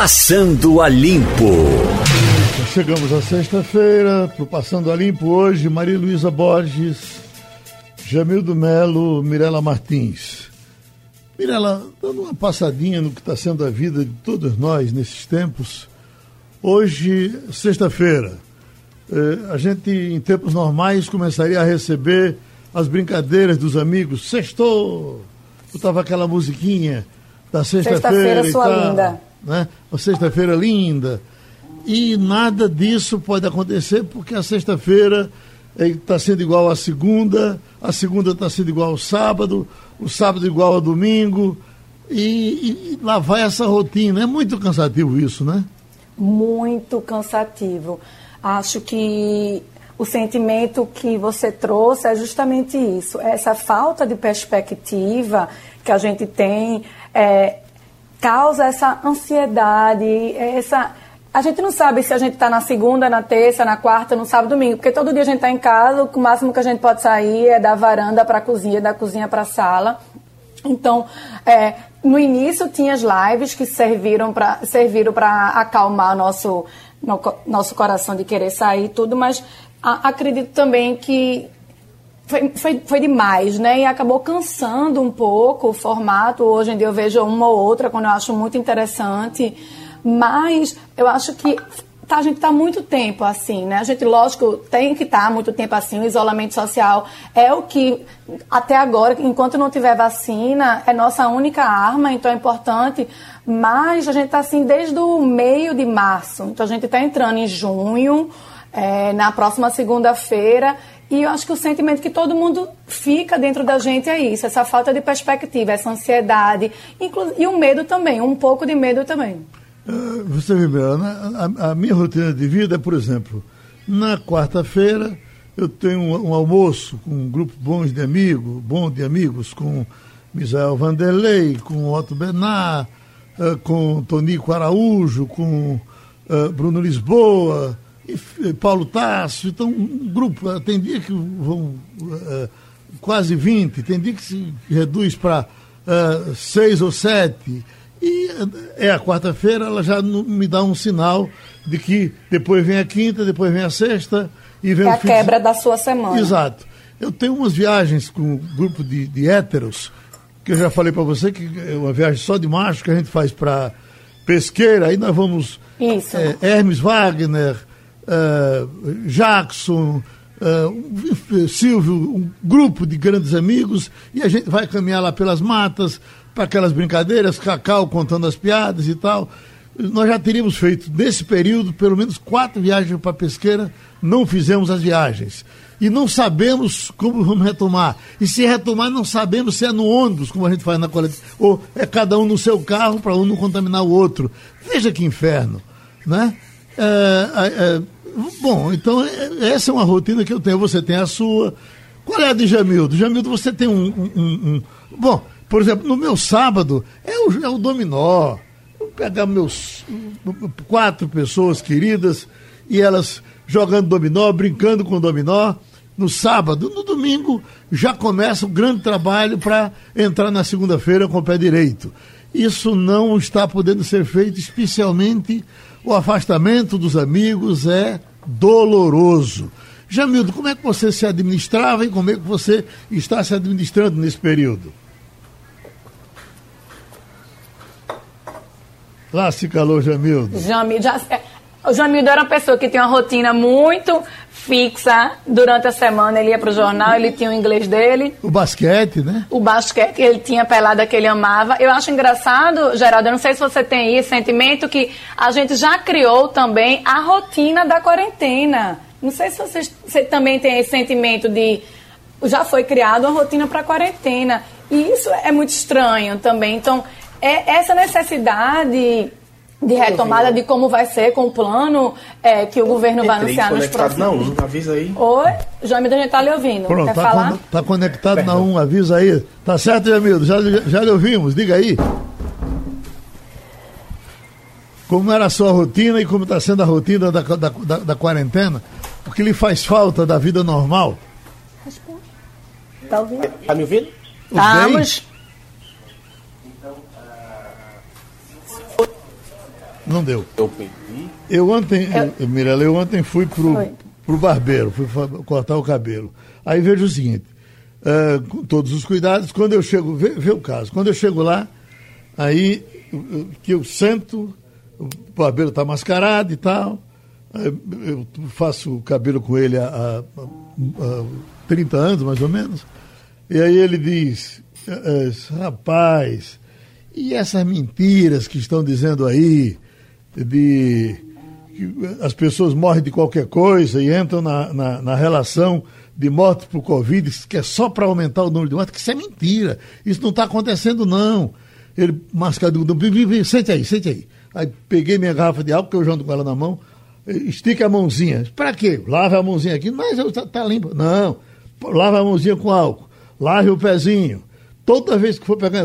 Passando a Limpo. Chegamos à sexta-feira, pro Passando a Limpo hoje, Maria Luísa Borges, Jamildo Melo, Mirela Martins. Mirela, dando uma passadinha no que está sendo a vida de todos nós nesses tempos, hoje, sexta-feira, eh, a gente, em tempos normais, começaria a receber as brincadeiras dos amigos. Sextou! Botava aquela musiquinha da sexta-feira. Sexta-feira, sua linda né? Uma sexta-feira linda. E nada disso pode acontecer porque a sexta-feira está sendo igual à segunda, a segunda está sendo igual ao sábado, o sábado igual ao domingo. E, e, lá vai essa rotina. É muito cansativo isso, né? Muito cansativo. Acho que o sentimento que você trouxe é justamente isso. Essa falta de perspectiva que a gente tem. É, causa essa ansiedade, essa. A gente não sabe se a gente está na segunda, na terça, na quarta, no sábado, domingo, porque todo dia a gente está em casa, o máximo que a gente pode sair é da varanda para a cozinha, da cozinha para a sala. Então, é, no início tinha as lives que serviram para serviram para acalmar nosso no, nosso coração de querer sair e tudo, mas a, acredito também que foi, foi, foi demais, né? E acabou cansando um pouco o formato. Hoje em dia eu vejo uma ou outra quando eu acho muito interessante. Mas eu acho que tá, a gente está muito tempo assim, né? A gente, lógico, tem que estar tá muito tempo assim. O isolamento social é o que, até agora, enquanto não tiver vacina, é nossa única arma, então é importante. Mas a gente está assim desde o meio de março. Então a gente está entrando em junho, é, na próxima segunda-feira. E eu acho que o sentimento que todo mundo fica dentro da gente é isso, essa falta de perspectiva, essa ansiedade e o medo também, um pouco de medo também. Uh, você vê, a, a, minha rotina de vida é, por exemplo, na quarta-feira eu tenho um, um, almoço com um grupo bom de amigos, bom de amigos, com Misael Vanderlei, com Otto Bernard, uh, com Tonico Araújo, com uh, Bruno Lisboa, Paulo Tasso, então um grupo, tem dia que vão uh, quase 20, tem dia que se reduz para uh, seis ou sete. E é a quarta-feira, ela já me dá um sinal de que depois vem a quinta, depois vem a sexta e vem é o a quebra de... da sua semana. Exato. Eu tenho umas viagens com um grupo de, de héteros, que eu já falei para você que é uma viagem só de macho que a gente faz para pesqueira, aí nós vamos. Isso. É, Hermes Wagner, uh, Jackson, uh, Silvio, um grupo de grandes amigos, e a gente vai caminhar lá pelas matas, para aquelas brincadeiras, Cacau contando as piadas e tal. Nós já teríamos feito, nesse período, pelo menos quatro viagens para pesqueira, não fizemos as viagens. E não sabemos como vamos retomar. E se retomar, não sabemos se é no ônibus, como a gente faz na coletiva, ou é cada um no seu carro para um não contaminar o outro. Veja que inferno, né? É, é, Bom, então é, essa é uma rotina que eu tenho. Você tem a sua. Qual é a de Jamildo? Jamildo, você tem um. um, um... Bom, por exemplo, no meu sábado é o, é o dominó. Eu pegar meus quatro pessoas queridas e elas jogando dominó, brincando com dominó. No sábado, no domingo, já começa o grande trabalho para entrar na segunda-feira com o pé direito. Isso não está podendo ser feito, especialmente o afastamento dos amigos é doloroso. Jamildo, como é que você se administrava e como é que você está se administrando nesse período? Lá se calou, Jamildo. Jamildo, já, o Jamildo era uma pessoa que tinha uma rotina muito fixa durante a semana. Ele ia para o jornal, ele tinha o inglês dele. O basquete, né? O basquete, ele tinha a pelada que ele amava. Eu acho engraçado, Geraldo, eu não sei se você tem esse sentimento, que a gente já criou também a rotina da quarentena. Não sei se você, você também tem esse sentimento de. Já foi criada uma rotina para a quarentena. E isso é muito estranho também. Então, é essa necessidade de retomada de como vai ser com o plano é, que o governo vai anunciar nos próximos... na 1, avisa aí. Oi, Jamildo, a gente tá lhe ouvindo. Pronto, Quer tá falar? Con tá conectado Perdão. na 1, avisa aí. Tá certo, Jamildo, já, já lhe ouvimos, diga aí. Como era a sua rotina e como está sendo a rotina da, da, da, da, quarentena? O que lhe faz falta da vida normal? Responde. Tá ouvindo? Tá me ouvindo? Estamos. Não deu. Eu perdi. Eu ontem, eu... Mirella, eu ontem fui pro, pro barbeiro, fui cortar o cabelo. Aí vejo o seguinte, uh, com todos os cuidados, quando eu chego, vê, vê, o caso, quando eu chego lá, aí que eu sento, o barbeiro está mascarado e tal, eu faço o cabelo com ele há, há, há 30 anos, mais ou menos, e aí ele diz, eh, eh, rapaz, e essas mentiras que estão dizendo aí, de as pessoas morrem de qualquer coisa e entram na, na, na relação de morte por Covid, que é só para aumentar o número de mortes, que isso é mentira. Isso não está acontecendo, não. Ele mascado, sente aí, sente aí. Aí peguei minha garrafa de álcool, que eu janto com ela na mão, estica a mãozinha. Para quê? Lava a mãozinha aqui, mas está tá limpo. Não, lava a mãozinha com álcool, lave o pezinho. Toda vez que for pegar,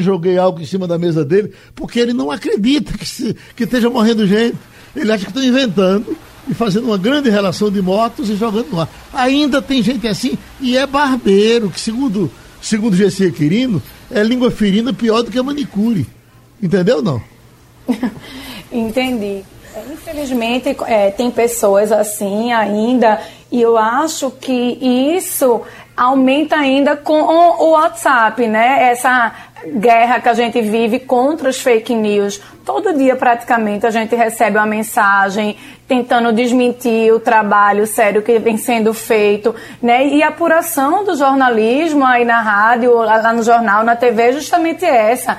joguei álcool em cima da mesa dele, porque ele não acredita que, se, que esteja morrendo gente. Ele acha que estão inventando e fazendo uma grande relação de motos e jogando no ar. Ainda tem gente assim, e é barbeiro, que segundo, segundo GC Quirino, é língua ferina pior do que a manicure. Entendeu não? Entendi. Infelizmente, é, tem pessoas assim ainda, e eu acho que isso aumenta ainda com o WhatsApp, né? Essa guerra que a gente vive contra os fake news. Todo dia, praticamente, a gente recebe uma mensagem tentando desmentir o trabalho sério que vem sendo feito, né? E a apuração do jornalismo aí na rádio, lá no jornal, na TV, é justamente essa.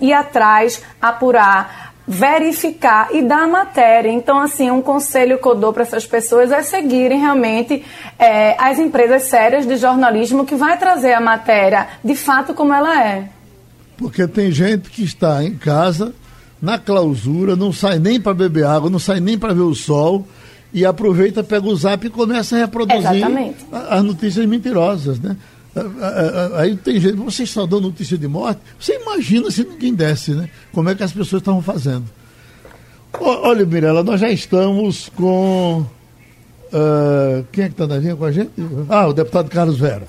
Ir atrás, apurar verificar e dar a matéria. Então, assim, um conselho que eu dou para essas pessoas é seguirem realmente é, as empresas sérias de jornalismo que vai trazer a matéria de fato como ela é. Porque tem gente que está em casa, na clausura, não sai nem para beber água, não sai nem para ver o sol e aproveita, pega o zap e começa a reproduzir Exatamente. as notícias mentirosas, né? Aí tem gente, vocês estão dando notícia de morte, você imagina se ninguém desse, né? Como é que as pessoas estavam fazendo. Olha, Mirella, nós já estamos com. Uh, quem é que está na linha com a gente? Ah, o deputado Carlos Vera.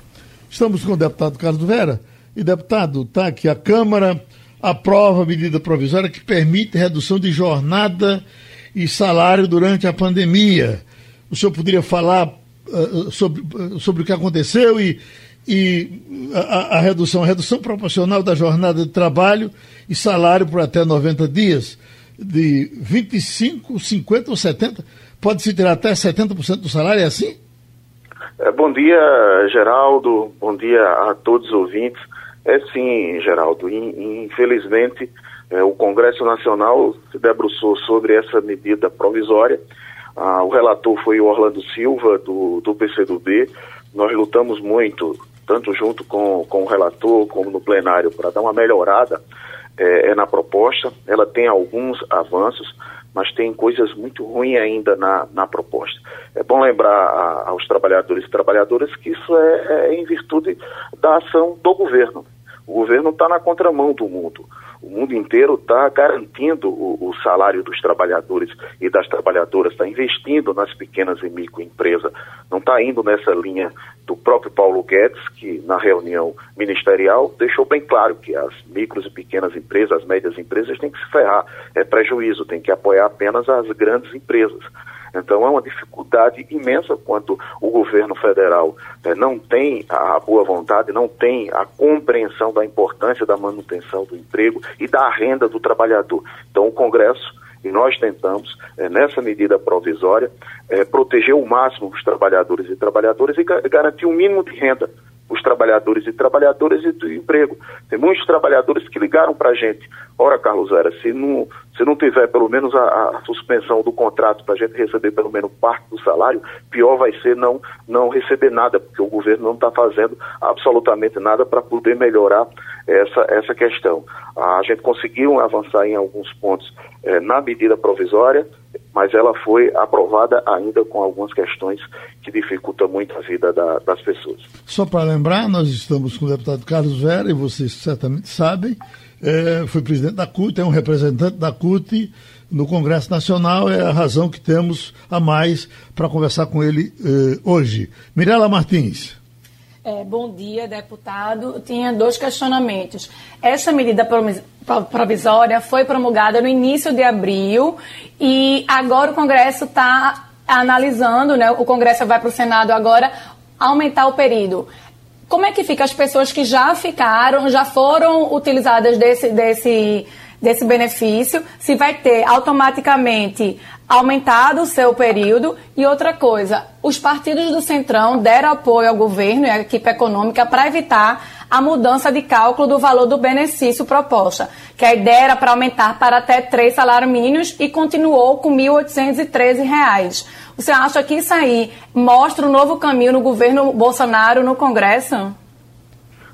Estamos com o deputado Carlos Vera. E, deputado, está aqui. A Câmara aprova a medida provisória que permite redução de jornada e salário durante a pandemia. O senhor poderia falar uh, sobre, sobre o que aconteceu e, e a, a, redução, a redução proporcional da jornada de trabalho e salário por até 90 dias, de 25, 50 ou 70, pode-se tirar até 70% do salário, é assim? É, bom dia, Geraldo, bom dia a todos os ouvintes. É sim, Geraldo, infelizmente é, o Congresso Nacional se debruçou sobre essa medida provisória. Ah, o relator foi o Orlando Silva, do, do PCdoB. Nós lutamos muito tanto junto com, com o relator como no plenário, para dar uma melhorada é, é, na proposta. Ela tem alguns avanços, mas tem coisas muito ruins ainda na, na proposta. É bom lembrar a, aos trabalhadores e trabalhadoras que isso é, é em virtude da ação do governo. O governo está na contramão do mundo. O mundo inteiro está garantindo o, o, salário dos trabalhadores e das trabalhadoras, está investindo nas pequenas e microempresas, não está indo nessa linha do próprio Paulo Guedes, que na reunião ministerial deixou bem claro que as micros e pequenas empresas, as médias empresas têm que se ferrar, é prejuízo, tem que apoiar apenas as grandes empresas. Então é uma dificuldade imensa quando o governo federal é, não tem a boa vontade, não tem a compreensão da importância da manutenção do emprego e da renda do trabalhador. Então o Congresso e nós tentamos, é, nessa medida provisória, é, proteger o máximo os trabalhadores e trabalhadoras e garantir um mínimo de renda os trabalhadores e trabalhadoras e do emprego. Tem muitos trabalhadores que ligaram para a gente. Ora, Carlos Vera, se não, se não tiver pelo menos a, a suspensão do contrato para a gente receber pelo menos parte do salário, pior vai ser não, não receber nada, porque o governo não está fazendo absolutamente nada para poder melhorar essa, essa questão. A gente conseguiu avançar em alguns pontos eh, na medida provisória, mas ela foi aprovada ainda com algumas questões que dificultam muito a vida da, das pessoas. Só para lembrar, nós estamos com o deputado Carlos Vera, e vocês certamente sabem, é, foi presidente da CUT, é um representante da CUT no Congresso Nacional, é a razão que temos a mais para conversar com ele eh, hoje. Mirela Martins. É, bom dia, deputado. Tinha dois questionamentos. Essa medida provisória foi promulgada no início de abril e agora o Congresso está analisando, né? O Congresso vai para o Senado agora aumentar o período. Como é que fica as pessoas que já ficaram, já foram utilizadas desse, desse, desse benefício? Se vai ter automaticamente aumentado o seu período. E outra coisa, os partidos do Centrão deram apoio ao governo e à equipe econômica para evitar a mudança de cálculo do valor do benefício proposta, que a ideia era para aumentar para até três salários mínimos e continuou com R$ 1.813. Você acha que isso aí mostra um novo caminho no governo Bolsonaro no Congresso?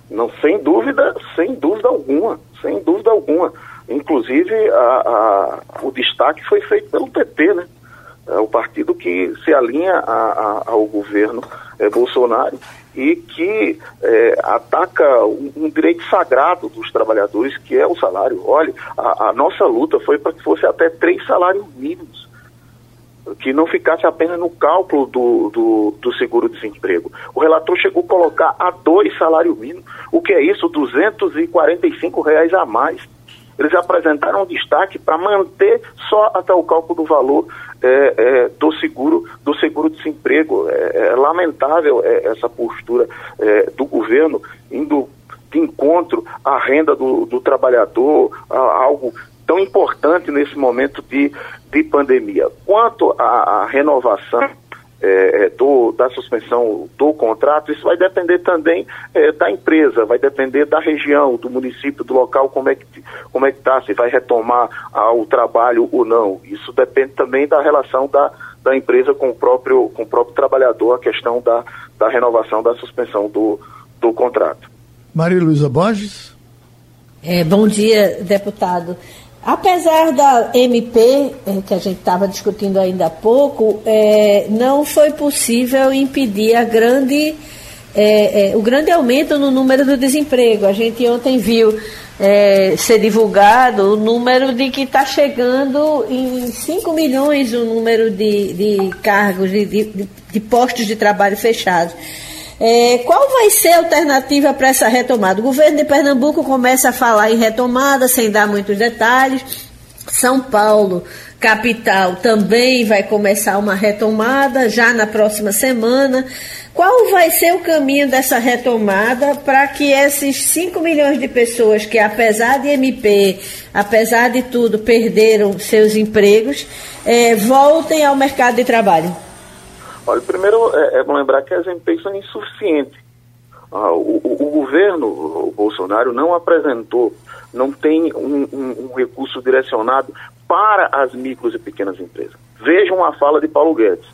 Não, sem dúvida, sem dúvida alguma, sem dúvida alguma. Inclusive, a, a, o destaque foi feito pelo PT, né? É o partido que se alinha a, ao governo é, Bolsonaro e que é, ataca um, um, direito sagrado dos trabalhadores, que é o salário. Olha, a, a nossa luta foi para que fosse até três salários mínimos, que não ficasse apenas no cálculo do, do, do seguro-desemprego. O relator chegou a colocar a dois salários mínimos. O que é isso? 245 reais a mais eles apresentaram um destaque para manter só até o cálculo do valor é, é, do seguro do seguro desemprego. É, é lamentável é, essa postura é, do governo indo de encontro à renda do, do trabalhador, algo tão importante nesse momento de, de pandemia. Quanto à, à renovação é, é, do, da suspensão do contrato, isso vai depender também é, da empresa, vai depender da região, do município, do local, como é que como é que está, se vai retomar ah, o trabalho ou não. Isso depende também da relação da, da empresa com o próprio, com o próprio trabalhador, a questão da, da renovação da suspensão do, do contrato. Maria Luísa Borges. É, bom dia, deputado. Apesar da MP, eh, que a gente estava discutindo ainda há pouco, é, não foi possível impedir a grande, é, é, o grande aumento no número do desemprego. A gente ontem viu ser divulgado o número de que está chegando em 5 milhões o número de, de cargos, de, de, de postos de trabalho fechados. É, qual vai ser a alternativa para essa retomada? O governo de Pernambuco começa a falar em retomada, sem dar muitos detalhes. São Paulo, capital, também vai começar uma retomada já na próxima semana. Qual vai ser o caminho dessa retomada para que esses 5 milhões de pessoas que, apesar de MP, apesar de tudo, perderam seus empregos, é, voltem ao mercado de trabalho? Olha, primeiro é, é bom lembrar que as MPs são insuficientes. Ah, o, o, governo o Bolsonaro não apresentou, não tem um, um, um, recurso direcionado para as micros e pequenas empresas. Vejam a fala de Paulo Guedes.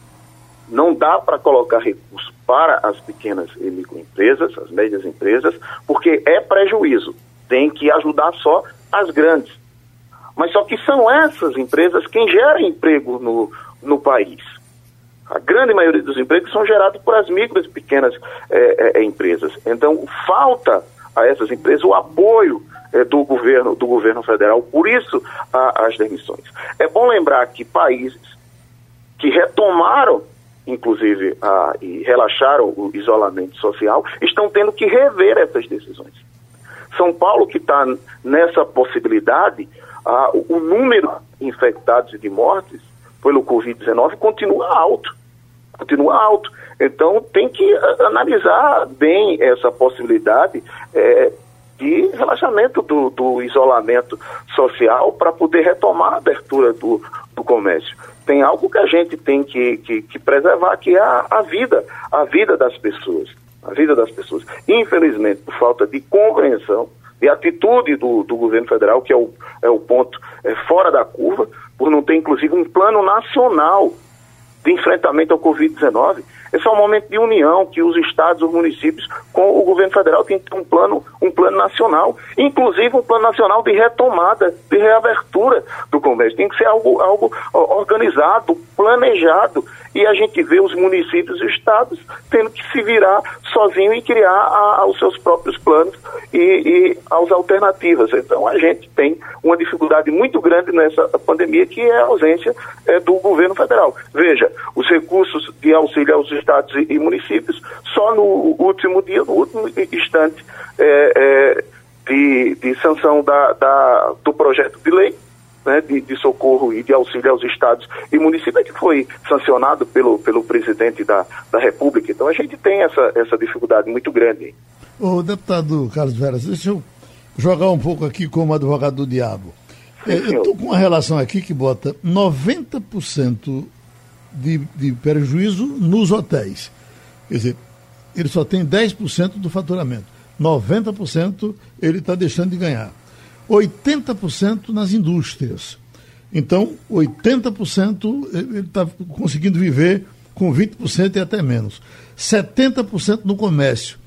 Não dá para colocar recurso para as pequenas e microempresas, as médias empresas, porque é prejuízo. Tem que ajudar só as grandes. Mas só que são essas empresas quem gera emprego no, no país. A grande maioria dos empregos são gerados por as micro e pequenas é, é, empresas. Então, falta a essas empresas o apoio é, do governo do governo federal. Por isso, a, as demissões. É bom lembrar que países que retomaram, inclusive, a, e relaxaram o isolamento social, estão tendo que rever essas decisões. São Paulo, que está nessa possibilidade, o número de infectados e de mortes pelo Covid-19 continua alto. Continua alto. Então tem que analisar bem essa possibilidade é, de relaxamento do, do isolamento social para poder retomar a abertura do, do comércio. Tem algo que a gente tem que, que, que preservar, que é a, a vida, a vida das pessoas. A vida das pessoas. Infelizmente, por falta de compreensão, de atitude do, do governo federal, que é o, é o ponto é, fora da curva, por não ter inclusive um plano nacional de enfrentamento ao Covid-19. Esse é um momento de união que os estados, os municípios, com o governo federal tem que ter um plano, um plano nacional, inclusive um plano nacional de retomada, de reabertura do comércio. Tem que ser algo, algo organizado, planejado, e a gente vê os municípios e os estados tendo que se virar sozinho e criar a, a, os seus próprios planos e, e as alternativas. Então a gente tem uma dificuldade muito grande nessa pandemia que é a ausência é, do governo federal. Veja, os recursos de auxílio aos estados e, municípios só no último dia, no último instante é, é, de, de, sanção da, da, do projeto de lei, né, de, de, socorro e de auxílio aos estados e municípios que foi sancionado pelo, pelo presidente da, da República. Então a gente tem essa, essa dificuldade muito grande. O deputado Carlos Veras, deixa eu jogar um pouco aqui como advogado do diabo. Sim, é, eu estou com uma relação aqui que bota 90% de, de prejuízo nos hotéis. Quer dizer, ele só tem 10% do faturamento. 90% ele está deixando de ganhar. 80% nas indústrias. Então, 80% ele está conseguindo viver com 20% e até menos. 70% no comércio.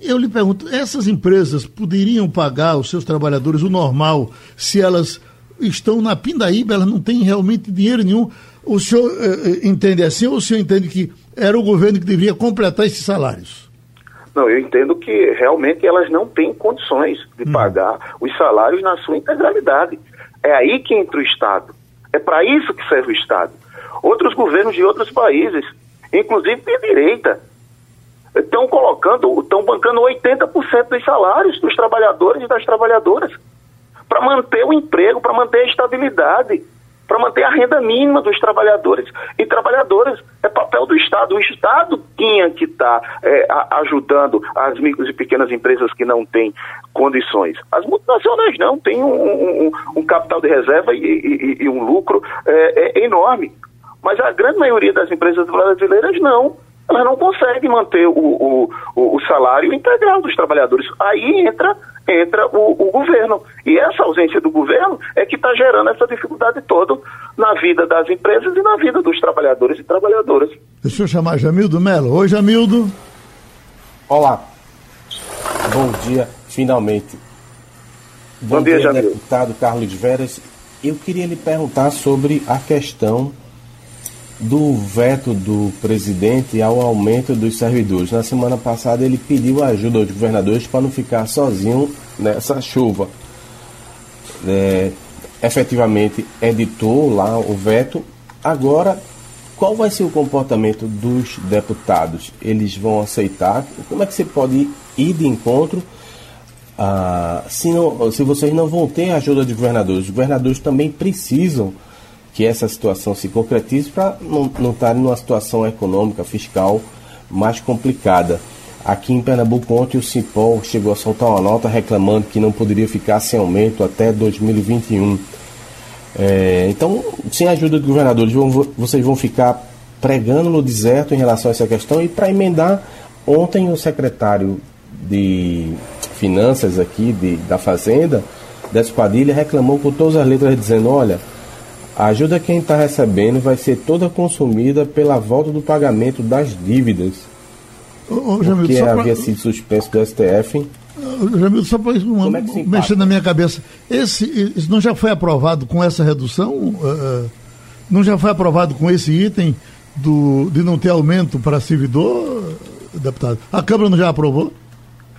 Eu lhe pergunto, essas empresas poderiam pagar os seus trabalhadores o normal se elas estão na pindaíba, elas não têm realmente dinheiro nenhum? O senhor eh, eh entende assim ou o senhor entende que era o governo que deveria completar esses salários? Não, eu entendo que realmente elas não têm condições de hum. pagar os salários na sua integralidade. É aí que entra o Estado. É para isso que serve o Estado. Outros governos de outros países, inclusive de direita, estão colocando, estão bancando 80% dos salários dos trabalhadores e das trabalhadoras para manter o emprego, para manter a estabilidade para manter a renda mínima dos trabalhadores e trabalhadoras. É papel do Estado. O Estado tinha que estar tá, é, ajudando as micros e pequenas empresas que não têm condições. As multinacionais não, têm um, um, um capital de reserva e, e, e um lucro é, é enorme. Mas a grande maioria das empresas brasileiras não elas não conseguem manter o, o, o, salário integral dos trabalhadores. Aí entra, entra o, o governo. E essa ausência do governo é que está gerando essa dificuldade toda na vida das empresas e na vida dos trabalhadores e trabalhadoras. Deixa eu chamar Jamildo Melo. Oi, Jamildo. Olá. Bom dia, finalmente. Bom, Bom dia, dia deputado Carlos Veras. Eu queria lhe perguntar sobre a questão do veto do presidente ao aumento dos servidores. Na semana passada ele pediu ajuda aos governadores para não ficar sozinho nessa chuva. É, efetivamente editou lá o veto. Agora, qual vai ser o comportamento dos deputados? Eles vão aceitar? Como é que você pode ir de encontro? Ah, se, não, se vocês não vão ter ajuda de governadores, os governadores também precisam que essa situação se concretize para não, estar numa situação econômica, fiscal mais complicada. Aqui em Pernambuco, ontem o Cipol chegou a soltar uma nota reclamando que não poderia ficar sem aumento até 2021. É, então, sem a ajuda dos governadores, vão, vocês vão ficar pregando no deserto em relação a essa questão. E para emendar, ontem o secretário de Finanças aqui de, da Fazenda, Décio Padilha, reclamou com todas as letras dizendo, olha, a ajuda que quem está recebendo vai ser toda consumida pela volta do pagamento das dívidas. Ô, ô, Jamil, porque havia pra... sido suspenso do STF. Jamil, só para é mexer na minha cabeça, esse, isso não já foi aprovado com essa redução? Uh, não já foi aprovado com esse item do, de não ter aumento para servidor, deputado? A Câmara não já aprovou?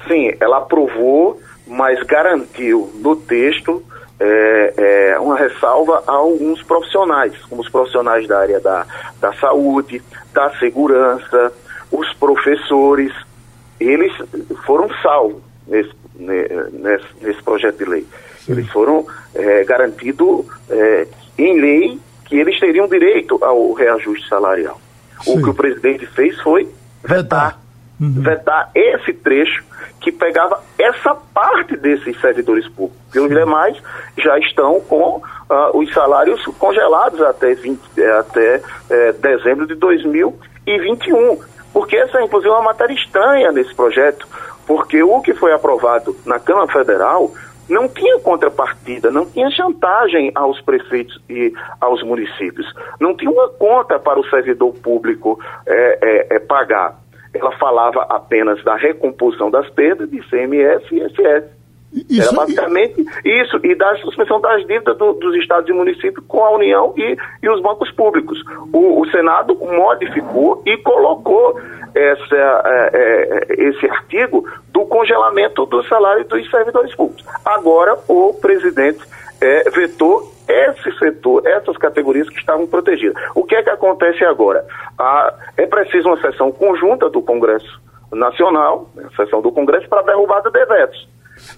Sim, ela aprovou, mas garantiu no texto é, é, uma ressalva a alguns profissionais, como os profissionais da área da, da saúde, da segurança, os professores, eles foram salvos nesse, nesse, nesse projeto de lei. Sim. Eles foram é, garantidos é, em lei que eles teriam direito ao reajuste salarial. Sim. O que o presidente fez foi vetar, uhum. vetar esse trecho que pegava essa parte desses servidores públicos. E os demais já estão com uh, os salários congelados até, 20, eh, até eh, dezembro de 2021. Porque essa, inclusive, é uma matéria estranha nesse projeto, porque o que foi aprovado na Câmara Federal não tinha contrapartida, não tinha chantagem aos prefeitos e aos municípios, não tinha uma conta para o servidor público é, é, pagar ela falava apenas da recomposição das perdas de CMS e ISS. Isso, Era basicamente e... isso, e da suspensão das dívidas do, dos estados e municípios com a União e, e os bancos públicos. O, o Senado modificou e colocou essa, é, é, esse artigo do congelamento do salário dos servidores públicos. Agora, o presidente é, vetou esse setor, essas categorias que estavam protegidas. O que é que acontece agora? É preciso uma sessão conjunta do Congresso Nacional, a sessão do Congresso, para derrubada de vetos.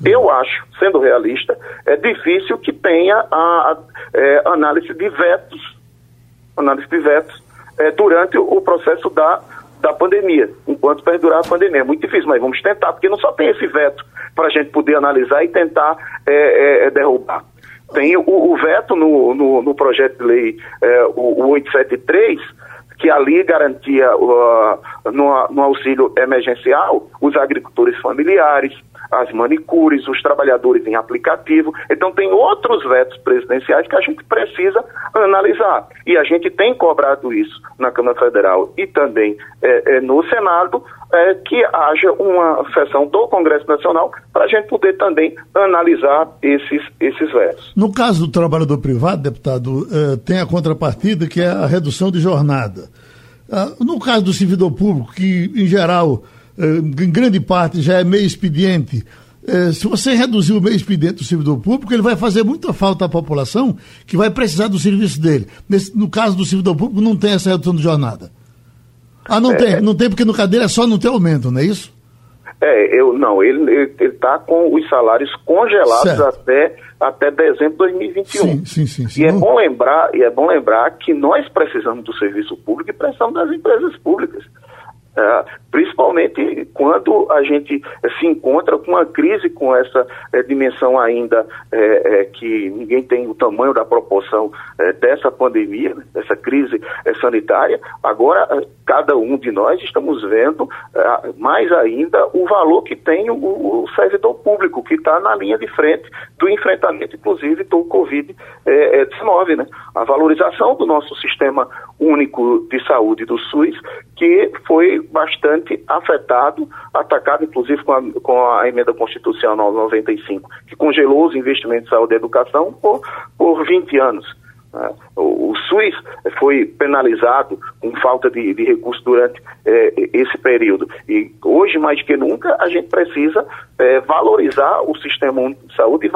Eu acho, sendo realista, é difícil que tenha a, a é, análise de vetos, análise de vetos é, durante o processo da, da pandemia, enquanto perdurar a pandemia. É muito difícil, mas vamos tentar, porque não só tem esse veto para a gente poder analisar e tentar é, é, é, derrubar. Tem o, o veto no, no, no, projeto de lei, é, o, o 873, que ali garantia uh, no, no auxílio emergencial os agricultores familiares, as manicures, os trabalhadores em aplicativo. Então, tem outros vetos presidenciais que a gente precisa analisar. E a gente tem cobrado isso na Câmara Federal e também é, é, no Senado, é, que haja uma sessão do Congresso Nacional para a gente poder também analisar esses, esses vetos. No caso do trabalhador privado, deputado, é, tem a contrapartida que é a redução de jornada. Ah, no caso do servidor público, que em geral eh, em grande parte já é meio expediente. Eh, se você reduzir o meio expediente do servidor público, ele vai fazer muita falta à população que vai precisar do serviço dele. No caso do servidor público, não tem essa redução de jornada. Ah, não é, tem, não tem porque no cadeira é só não ter aumento, não é isso? É, eu não, ele está com os salários congelados até, até dezembro de 2021. Sim, sim, sim, sim. E é bom lembrar, e é bom lembrar que nós precisamos do serviço público e precisamos das empresas públicas. É, principalmente quando a gente se encontra com uma crise com essa é, dimensão ainda é, que ninguém tem o tamanho da proporção dessa pandemia, né, dessa crise sanitária. Agora, cada um de nós estamos vendo mais ainda o valor que tem o, o servidor público, que está na linha de frente do enfrentamento, inclusive, do Covid-19. Né? A valorização do nosso sistema único de saúde do SUS, que foi bastante afetado, atacado inclusive com a, com a emenda constitucional 95, que congelou os investimentos em saúde e educação por, por 20 anos. Né? O, o SUS foi penalizado com falta de, de recursos durante é, esse período. E hoje, mais que nunca, a gente precisa é, valorizar o sistema de saúde e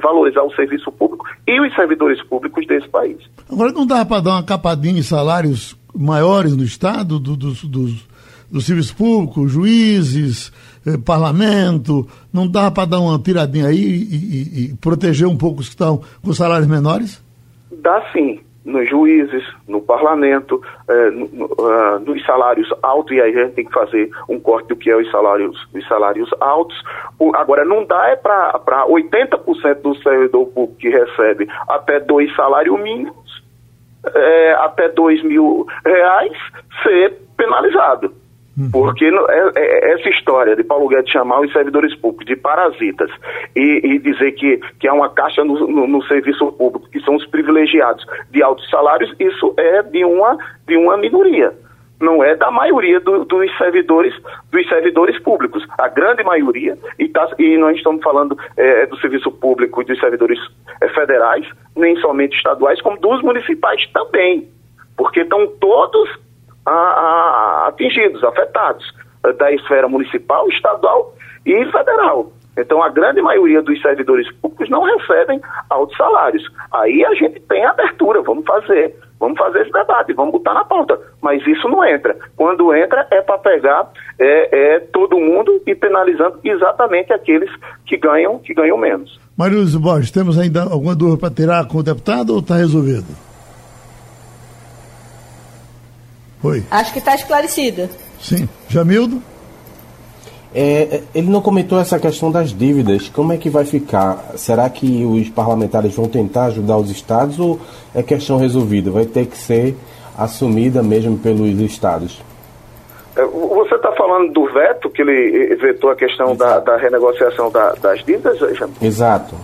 valorizar o serviço público e os servidores públicos desse país. Agora, não dá para dar uma capadinha em salários maiores no Estado, do, dos, dos, do serviço público, juízes, eh, parlamento, não dá para dar uma tiradinha aí e, e, e, proteger um pouco os que estão com salários menores? Dá sim, nos juízes, no parlamento, eh, no, uh, nos salários altos, e aí a gente tem que fazer um corte do que é os salários, os salários altos. O, agora, não dá é para 80% do servidor público que recebe até dois salários mínimos, é, até dois mil reais, ser penalizado. Uhum. Porque é, é, essa história de Paulo Guedes chamar os servidores públicos de parasitas e, e dizer que, que há uma caixa no, no, no, serviço público, que são os privilegiados de altos salários, isso é de uma, de uma minoria. Não é da maioria do, dos servidores dos servidores públicos. A grande maioria, e, tá, e nós estamos falando é, do serviço público e dos servidores é, federais, nem somente estaduais, como dos municipais também. Porque estão todos a, a, atingidos, afetados, da esfera municipal, estadual e federal. Então, a grande maioria dos servidores públicos não recebem altos salários. Aí a gente tem abertura, vamos fazer, vamos fazer esse debate, vamos botar na pauta. Mas isso não entra. Quando entra, é para pegar é, é, todo mundo e penalizando exatamente aqueles que ganham, que ganham menos. Mariluz Borges, temos ainda alguma dúvida para tirar com o deputado ou está resolvido? Oi. Acho que está esclarecida. Sim. Jamildo? É, ele não comentou essa questão das dívidas. Como é que vai ficar? Será que os parlamentares vão tentar ajudar os estados ou é questão resolvida? Vai ter que ser assumida mesmo pelos estados? É, você está falando do veto, que ele vetou a questão da, da, renegociação da, das dívidas, Jamildo? Exato.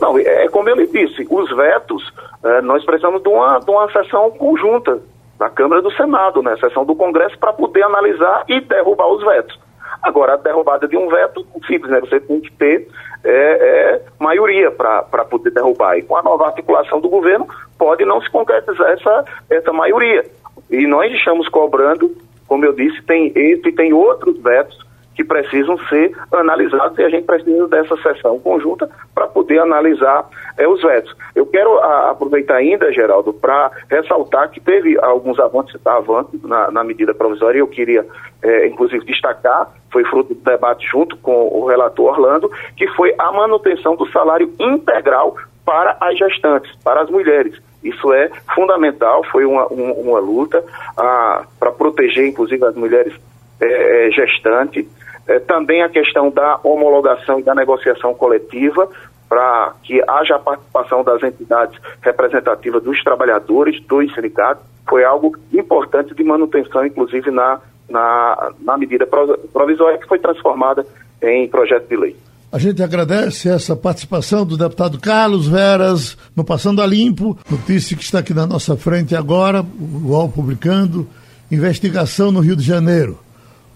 Não, é, é como ele disse, os vetos, é, nós precisamos de uma, de uma sessão conjunta na Câmara do Senado, na né, sessão do Congresso, para poder analisar e derrubar os vetos. Agora, a derrubada de um veto, simples, né? Você tem que ter é, é, maioria para poder derrubar. E com a nova articulação do governo, pode não se concretizar essa, essa maioria. E nós estamos cobrando, como eu disse, tem esse e tem outros vetos que precisam ser analisados e a gente precisa dessa sessão conjunta para poder analisar é, os vetos. Eu quero a, aproveitar ainda, Geraldo, para ressaltar que teve alguns avanços, avanços na, na medida provisória eu queria, é, inclusive, destacar, foi fruto do debate junto com o relator Orlando, que foi a manutenção do salário integral para as gestantes, para as mulheres. Isso é fundamental, foi uma, uma, uma luta ah, para proteger, inclusive, as mulheres é, gestantes. É, também a questão da homologação e da negociação coletiva, para que haja a participação das entidades representativas dos trabalhadores, dos sindicatos, foi algo importante de manutenção, inclusive na, na, na medida provisória que foi transformada em projeto de lei. A gente agradece essa participação do deputado Carlos Veras no Passando a Limpo, notícia que está aqui na nossa frente agora, o UOL publicando, investigação no Rio de Janeiro.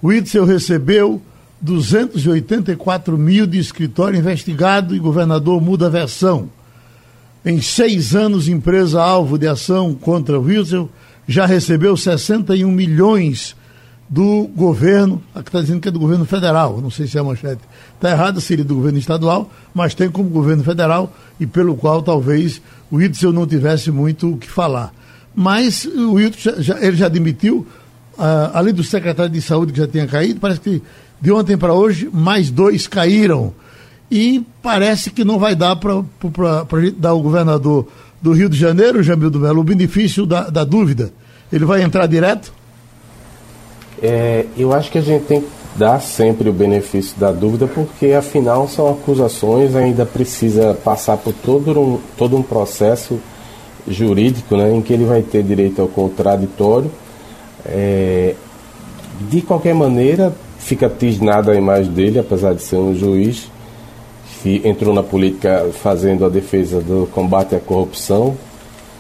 O Itzel recebeu 284 mil de escritório investigado e governador muda a versão. Em seis anos, empresa alvo de ação contra o Wilson já recebeu 61 milhões do governo, aqui está dizendo que é do governo federal, não sei se é a manchete. Está errada, seria do governo estadual, mas tem como governo federal e pelo qual talvez o Itzel não tivesse muito o que falar. Mas o Itzel já, ele já admitiu, uh, além do secretário de saúde que já tinha caído, parece que de ontem para hoje, mais dois caíram. E parece que não vai dar para a gente dar ao governador do Rio de Janeiro, Jamil do Melo, o benefício da, da dúvida. Ele vai entrar direto? É, eu acho que a gente tem que dar sempre o benefício da dúvida, porque afinal são acusações, ainda precisa passar por todo um, todo um processo jurídico né, em que ele vai ter direito ao contraditório. É, de qualquer maneira, fica tisnada a imagem dele, apesar de ser um juiz que entrou na política fazendo a defesa do combate à corrupção.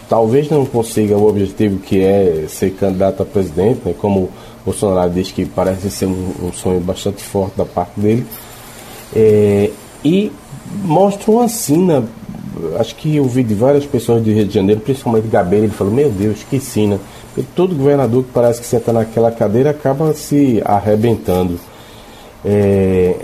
Talvez não consiga o objetivo que é ser candidato a presidente, né, como Bolsonaro diz que parece ser um, um sonho bastante forte da parte dele. É, e mostra uma sina, acho que eu vi de várias pessoas do Rio de Janeiro, principalmente Gabeira, ele falou, meu Deus, que sina todo governador que parece que senta naquela cadeira acaba se arrebentando. É,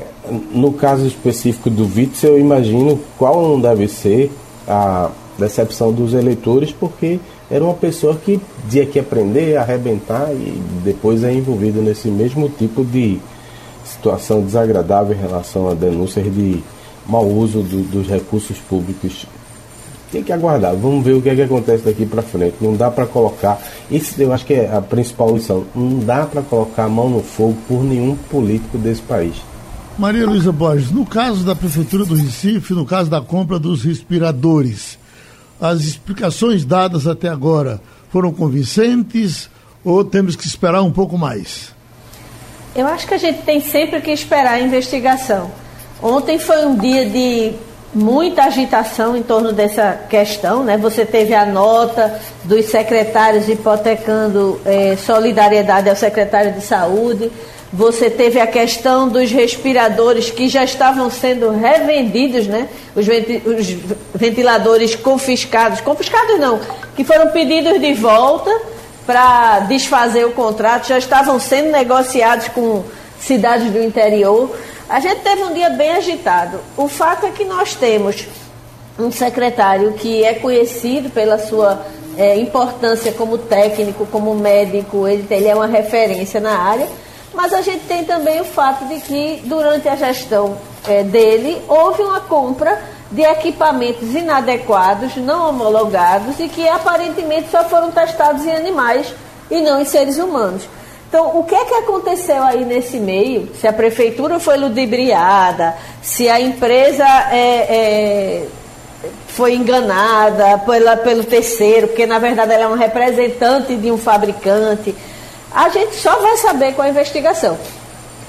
no caso específico do Witzel, eu imagino qual não deve ser a decepção dos eleitores, porque era uma pessoa que tinha que aprender, arrebentar e depois é envolvido nesse mesmo tipo de situação desagradável em relação a denúncias de mau uso do, dos recursos públicos tem que aguardar. Vamos ver o que, é que acontece daqui para frente. Não dá para colocar. Isso eu acho que é a principal lição. Não dá para colocar a mão no fogo por nenhum político desse país. Maria Luísa Borges, no caso da Prefeitura do Recife, no caso da compra dos respiradores, as explicações dadas até agora foram convincentes ou temos que esperar um pouco mais? Eu acho que a gente tem sempre que esperar a investigação. Ontem foi um dia de muita agitação em torno dessa questão, né? Você teve a nota dos secretários hipotecando eh, solidariedade ao secretário de saúde. Você teve a questão dos respiradores que já estavam sendo revendidos, né? Os, os ventiladores confiscados, confiscados não, que foram pedidos de volta para desfazer o contrato, já estavam sendo negociados com cidades do interior. A gente teve um dia bem agitado. O fato é que nós temos um secretário que é conhecido pela sua é, importância como técnico, como médico, ele, ele é uma referência na área, mas a gente tem também o fato de que durante a gestão é, dele houve uma compra de equipamentos inadequados, não homologados e que aparentemente só foram testados em animais e não em seres humanos. Então, o que é que aconteceu aí nesse meio? Se a prefeitura foi ludibriada, se a empresa é, é, foi enganada pela, pelo terceiro, porque na verdade ela é um representante de um fabricante, a gente só vai saber com a investigação.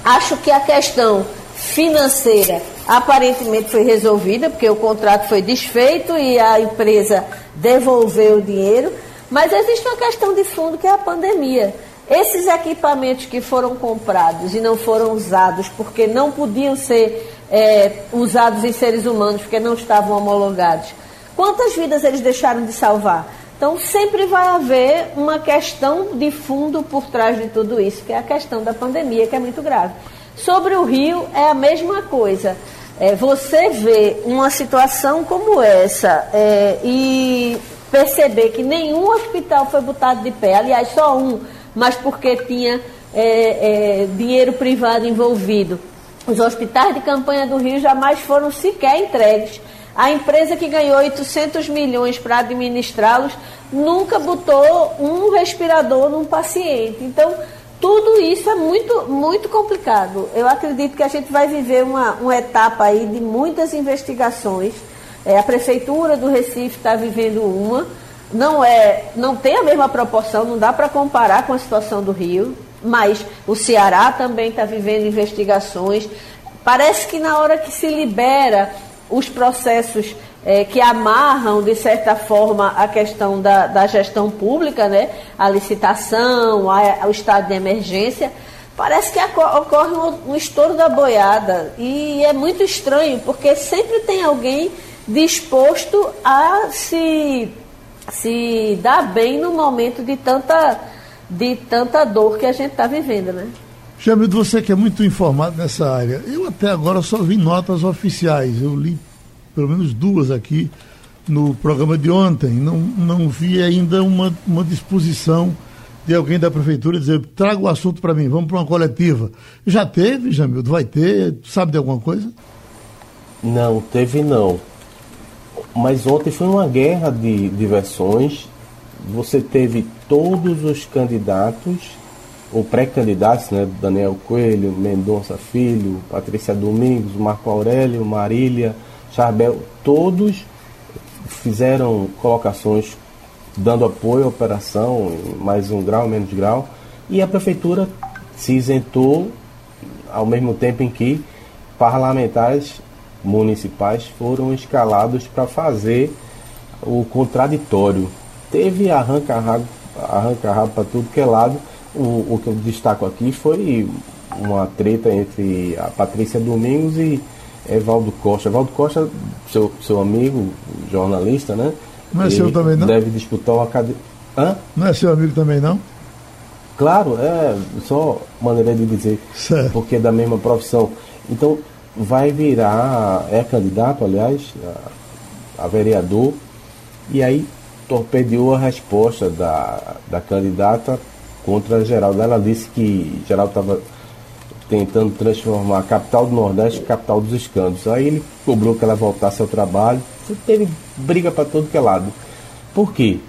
Acho que a questão financeira aparentemente foi resolvida, porque o contrato foi desfeito e a empresa devolveu o dinheiro, mas existe uma questão de fundo que é a pandemia. Esses equipamentos que foram comprados e não foram usados porque não podiam ser é, usados em seres humanos, porque não estavam homologados, quantas vidas eles deixaram de salvar? Então, sempre vai haver uma questão de fundo por trás de tudo isso, que é a questão da pandemia, que é muito grave. Sobre o Rio, é a mesma coisa. É, você vê uma situação como essa é, e perceber que nenhum hospital foi botado de pé, aliás, só um, mas porque tinha é, é dinheiro privado envolvido. Os hospitais de campanha do Rio jamais foram sequer entregues. A empresa que ganhou 800 milhões para administrá-los nunca botou um respirador num paciente. Então, tudo isso é muito, muito complicado. Eu acredito que a gente vai viver uma, uma etapa aí de muitas investigações. É, a Prefeitura do Recife está vivendo uma. Não, é, não tem a mesma proporção, não dá para comparar com a situação do Rio, mas o Ceará também está vivendo investigações. Parece que na hora que se libera os processos é, que amarram, de certa forma, a questão da, da gestão pública, né? a licitação, a, o estado de emergência, parece que ocorre um, um estouro da boiada. E é muito estranho, porque sempre tem alguém disposto a se, se dar bem no momento de tanta, de tanta dor que a gente está vivendo, né? Jamildo, você que é muito informado nessa área, eu até agora só vi notas oficiais. Eu li pelo menos duas aqui no programa de ontem. Não, não vi ainda uma, uma disposição de alguém da prefeitura dizer, traga o assunto para mim, vamos para uma coletiva. Já teve, Jamildo? Vai ter? Sabe de alguma coisa? Não, teve não. Mas ontem foi uma guerra de, de versões. Você teve todos os candidatos, ou pré-candidatos, né? Daniel Coelho, Mendonça Filho, Patrícia Domingos, Marco Aurélio, Marília, Charbel, todos fizeram colocações dando apoio à operação, mais um grau, menos grau, e a prefeitura se isentou ao mesmo tempo em que parlamentares municipais foram escalados para fazer o contraditório. Teve arranca-rabo arranca para tudo que é lado. O, o que eu destaco aqui foi uma treta entre a Patrícia Domingos e Evaldo Costa. Evaldo Costa, seu, seu amigo, jornalista, né? Não é seu também, não? Deve disputar uma cadeira. Hã? Não é seu amigo também, não? Claro, é só maneira de dizer, certo. porque é da mesma profissão. Então, vai virar, é candidato, aliás, a, a vereador, e aí torpedeou a resposta da, da candidata contra Geraldo. Ela disse que Geraldo estava tentando transformar a capital do Nordeste em capital dos escândalos. Aí ele cobrou que ela voltasse ao trabalho. Teve briga para todo que é lado. Por quê?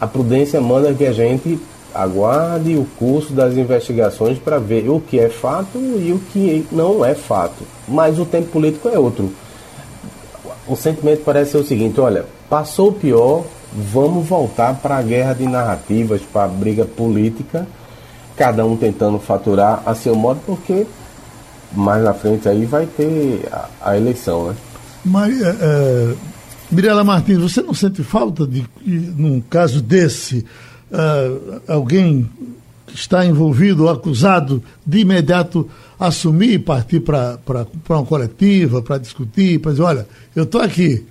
A prudência manda que a gente aguarde o curso das investigações para ver o que é fato e o que não é fato. Mas o tempo político é outro. O sentimento parece ser o seguinte: olha, passou o pior, vamos voltar para a guerra de narrativas, para a briga política cada um tentando faturar a seu modo, porque mais na frente aí vai ter a, a eleição, né? Maria, é, é, Mirela Martins, você não sente falta de, num caso desse, é, alguém que está envolvido ou acusado de imediato assumir e partir para uma coletiva, para discutir, para dizer, olha, eu estou aqui,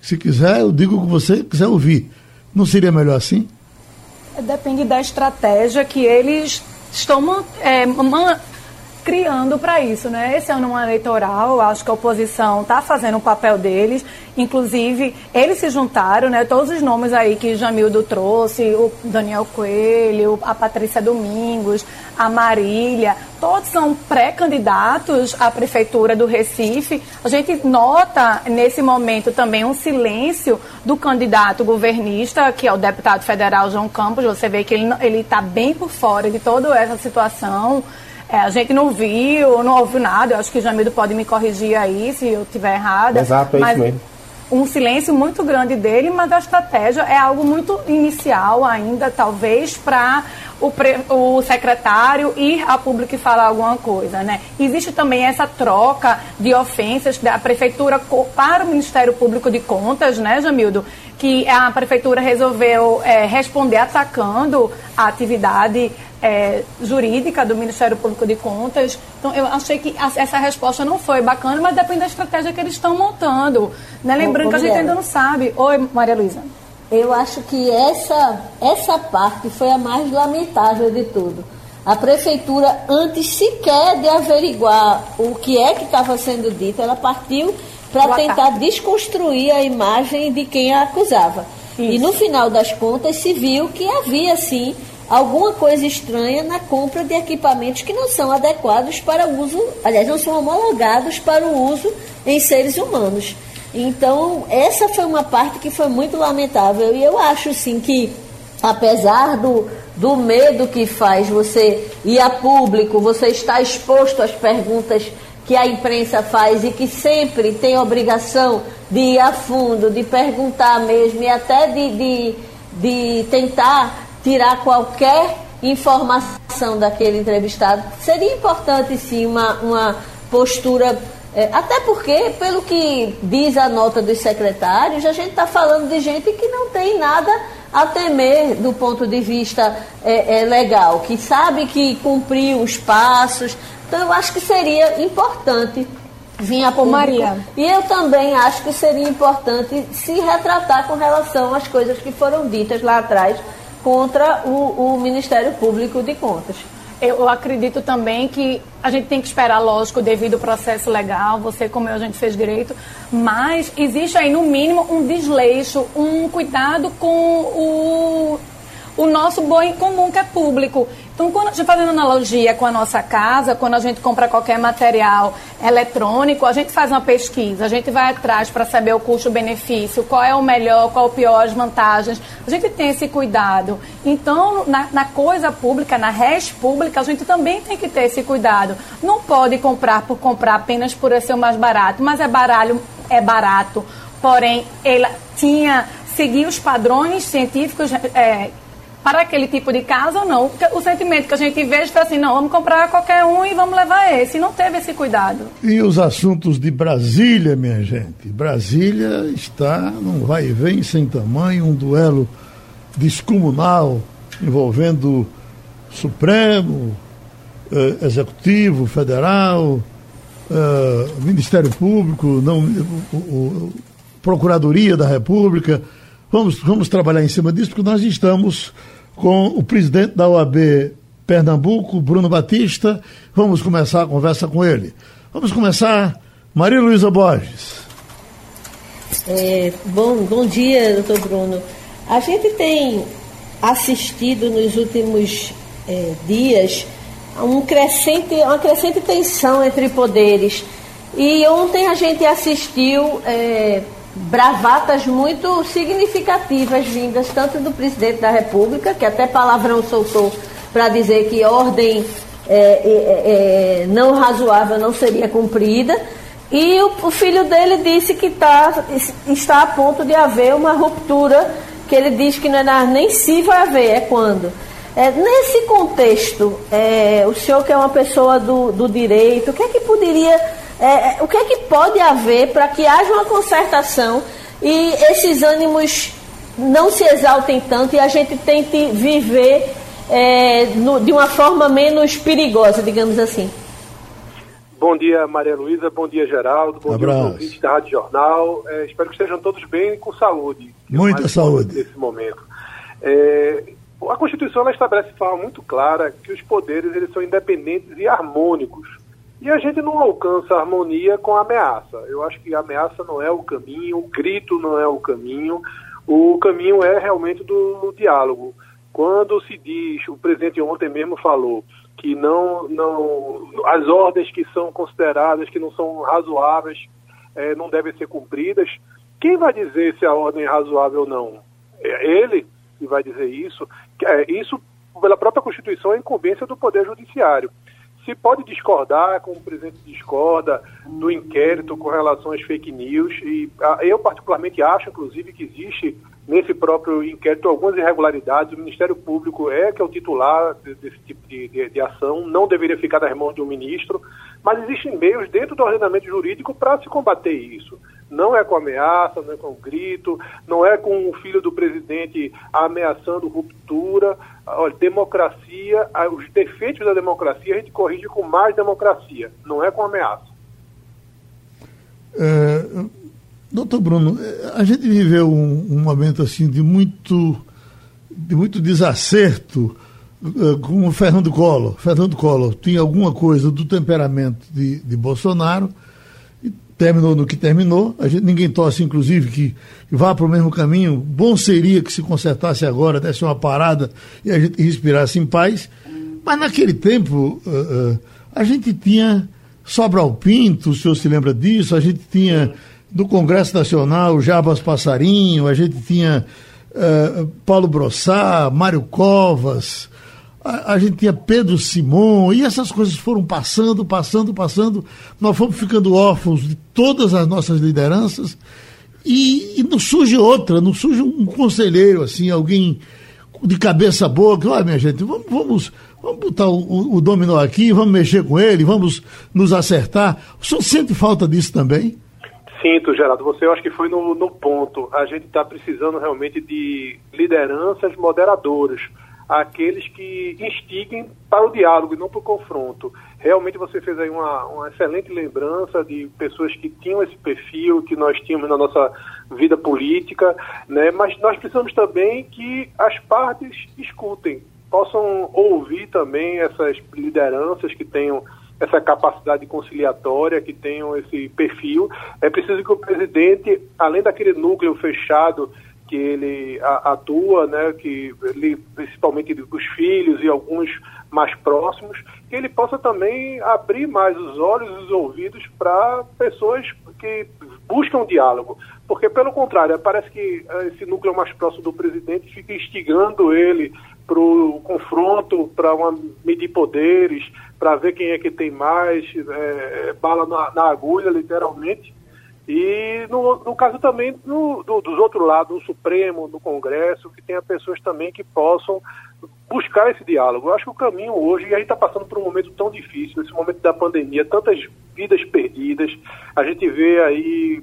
se quiser eu digo o que você quiser ouvir. Não seria melhor assim? Depende da estratégia que eles estão é, criando para isso, né? Esse ano eleitoral, acho que a oposição está fazendo o papel deles, inclusive eles se juntaram, né? Todos os nomes aí que Jamildo trouxe, o Daniel Coelho, a Patrícia Domingos, a Marília, todos são pré-candidatos à prefeitura do Recife. A gente nota nesse momento também um silêncio do candidato governista, que é o deputado federal João Campos. Você vê que ele está bem por fora de toda essa situação. É, a gente não viu, não ouviu nada. Eu acho que o Jamildo pode me corrigir aí se eu estiver errada. Exato, é mas... isso mesmo um silêncio muito grande dele, mas a estratégia é algo muito inicial ainda, talvez, para o, o, secretário ir a público e falar alguma coisa. Né? Existe também essa troca de ofensas da prefeitura para o Ministério Público de Contas, né, Jamildo? Que a prefeitura resolveu é, responder atacando a atividade é, jurídica do Ministério Público de Contas. Então, eu achei que a, essa resposta não foi bacana, mas depende da estratégia que eles estão montando. Né? Lembrando que a gente ainda não sabe. Oi, Maria Luísa. Eu acho que essa, essa parte foi a mais lamentável de tudo. A prefeitura, antes sequer de averiguar o que é que estava sendo dito, ela partiu para tentar desconstruir a imagem de quem a acusava. Isso. E no final das contas se viu que havia sim alguma coisa estranha na compra de equipamentos que não são adequados para uso, aliás, não são homologados para o uso em seres humanos. Então, essa foi uma parte que foi muito lamentável. E eu acho, sim, que apesar do, do medo que faz você ir a público, você está exposto às perguntas que a imprensa faz e que sempre tem obrigação de ir a fundo, de perguntar mesmo e até de, de, de tentar tirar qualquer informação daquele entrevistado. Seria importante, sim, uma, uma postura. É, até porque, pelo que diz a nota dos secretários, a gente está falando de gente que não tem nada a temer do ponto de vista é, é, legal, que sabe que cumpriu os passos. Então, eu acho que seria importante vir a público. Maria. E eu também acho que seria importante se retratar com relação às coisas que foram ditas lá atrás contra o, o Ministério Público de Contas. Eu acredito também que a gente tem que esperar, lógico, devido ao processo legal, você como eu, a gente fez direito, mas existe aí, no mínimo, um desleixo, um cuidado com o, o nosso bem comum que é público. Então, quando fazendo analogia com a nossa casa, quando a gente compra qualquer material eletrônico, a gente faz uma pesquisa, a gente vai atrás para saber o custo-benefício, qual é o melhor, qual é o pior, as vantagens. A gente tem esse cuidado. Então, na, na coisa pública, na res pública, a gente também tem que ter esse cuidado. Não pode comprar por comprar apenas por ser o mais barato, mas é baralho, é barato. Porém, ela tinha seguir os padrões científicos é, para aquele tipo de casa ou não. O sentimento que a gente vê foi assim, não, vamos comprar qualquer um e vamos levar esse. Não teve esse cuidado. E os assuntos de Brasília, minha gente? Brasília está num vai e vem sem tamanho, um duelo descomunal envolvendo Supremo, eh, Executivo, Federal, eh, Ministério Público, não, o, o, Procuradoria da República. Vamos, vamos trabalhar em cima disso, porque nós estamos com o presidente da OAB Pernambuco, Bruno Batista. Vamos começar a conversa com ele. Vamos começar. Maria Luísa Borges. É, bom, bom dia, doutor Bruno. A gente tem assistido nos últimos é, dias um crescente, uma crescente tensão entre poderes. E ontem a gente assistiu é, bravatas muito significativas vindas tanto do presidente da República, que até palavrão soltou para dizer que ordem é, é, é, não razoável não seria cumprida, e o, o filho dele disse que tá, está a ponto de haver uma ruptura, que ele diz que não é nem se vai haver, é quando. É, nesse contexto, é, o senhor que é uma pessoa do, do direito, o que é que poderia é, é, o que é que pode haver para que haja uma concertação e esses ânimos não se exaltem tanto e a gente tente viver é, no, de uma forma menos perigosa, digamos assim? Bom dia, Maria Luísa. Bom dia, Geraldo. Bom Abraço. dia aos ouvintes da Rádio Jornal. É, espero que estejam todos bem e com saúde. Muita saúde. Nesse momento. É, a Constituição ela estabelece de forma muito clara que os poderes eles são independentes e harmônicos. E a gente não alcança a harmonia com a ameaça. Eu acho que a ameaça não é o caminho, o grito não é o caminho. O caminho é realmente do diálogo. Quando se diz, o presidente ontem mesmo falou, que não, não as ordens que são consideradas que não são razoáveis é, não devem ser cumpridas, quem vai dizer se a ordem é razoável ou não? É ele que vai dizer isso. É, isso, pela própria Constituição, é incumbência do Poder Judiciário se pode discordar, como o presidente discorda, do inquérito com relação às fake news. E ah, eu, particularmente, acho, inclusive, que existe nesse próprio inquérito algumas irregularidades. O Ministério Público é que é o titular desse tipo de, de, de ação, não deveria ficar nas mãos de um ministro, mas existem meios dentro do ordenamento jurídico para se combater isso. Não é com ameaça, não é com grito, não é com o filho do presidente ameaçando ruptura. Olha, democracia, os defeitos da democracia a gente corrige com mais democracia, não é com ameaça. É, doutor Bruno, a gente viveu um, um momento assim de muito, de muito desacerto uh, com o Fernando Collor. Fernando Collor tinha alguma coisa do temperamento de, de Bolsonaro terminou no que terminou. A gente, ninguém torce, inclusive, que, que vá para o mesmo caminho. Bom seria que se consertasse agora, desse uma parada e a gente respirasse em paz. Mas naquele tempo, uh, uh, a gente tinha Sobral Pinto, o senhor se lembra disso? A gente tinha do Congresso Nacional Jabas Passarinho, a gente tinha uh, Paulo Brossá, Mário Covas a, a, gente tinha Pedro Simon, e essas coisas foram passando, passando, passando. Nós fomos ficando órfãos de todas as nossas lideranças, e, e não surge outra, não surge um conselheiro, assim, alguém de cabeça boa, que, olha, minha gente, vamos, vamos, vamos botar o, o, o dominó aqui, vamos mexer com ele, vamos nos acertar. O senhor sente falta disso também? Sinto, Geraldo. Você eu acho que foi no, no ponto. A gente está precisando realmente de lideranças moderadoras aqueles que instiguem para o diálogo e não para o confronto. Realmente você fez aí uma, uma excelente lembrança de pessoas que tinham esse perfil que nós tínhamos na nossa vida política, né? mas nós precisamos também que as partes escutem, possam ouvir também essas lideranças que tenham essa capacidade conciliatória, que tenham esse perfil. É preciso que o presidente, além daquele núcleo fechado que ele atua, né, que ele, principalmente os filhos e alguns mais próximos, que ele possa também abrir mais os olhos e os ouvidos para pessoas que buscam diálogo. Porque, pelo contrário, parece que eh, esse núcleo mais próximo do presidente fica instigando ele para o confronto, para medir poderes, para ver quem é que tem mais é, bala na, na agulha, literalmente. E no, no caso também no, do, dos outros lados, no Supremo, no Congresso, que tenha pessoas também que possam buscar esse diálogo. Eu acho que o caminho hoje, e a gente está passando por um momento tão difícil, esse momento da pandemia, tantas vidas perdidas, a gente vê aí,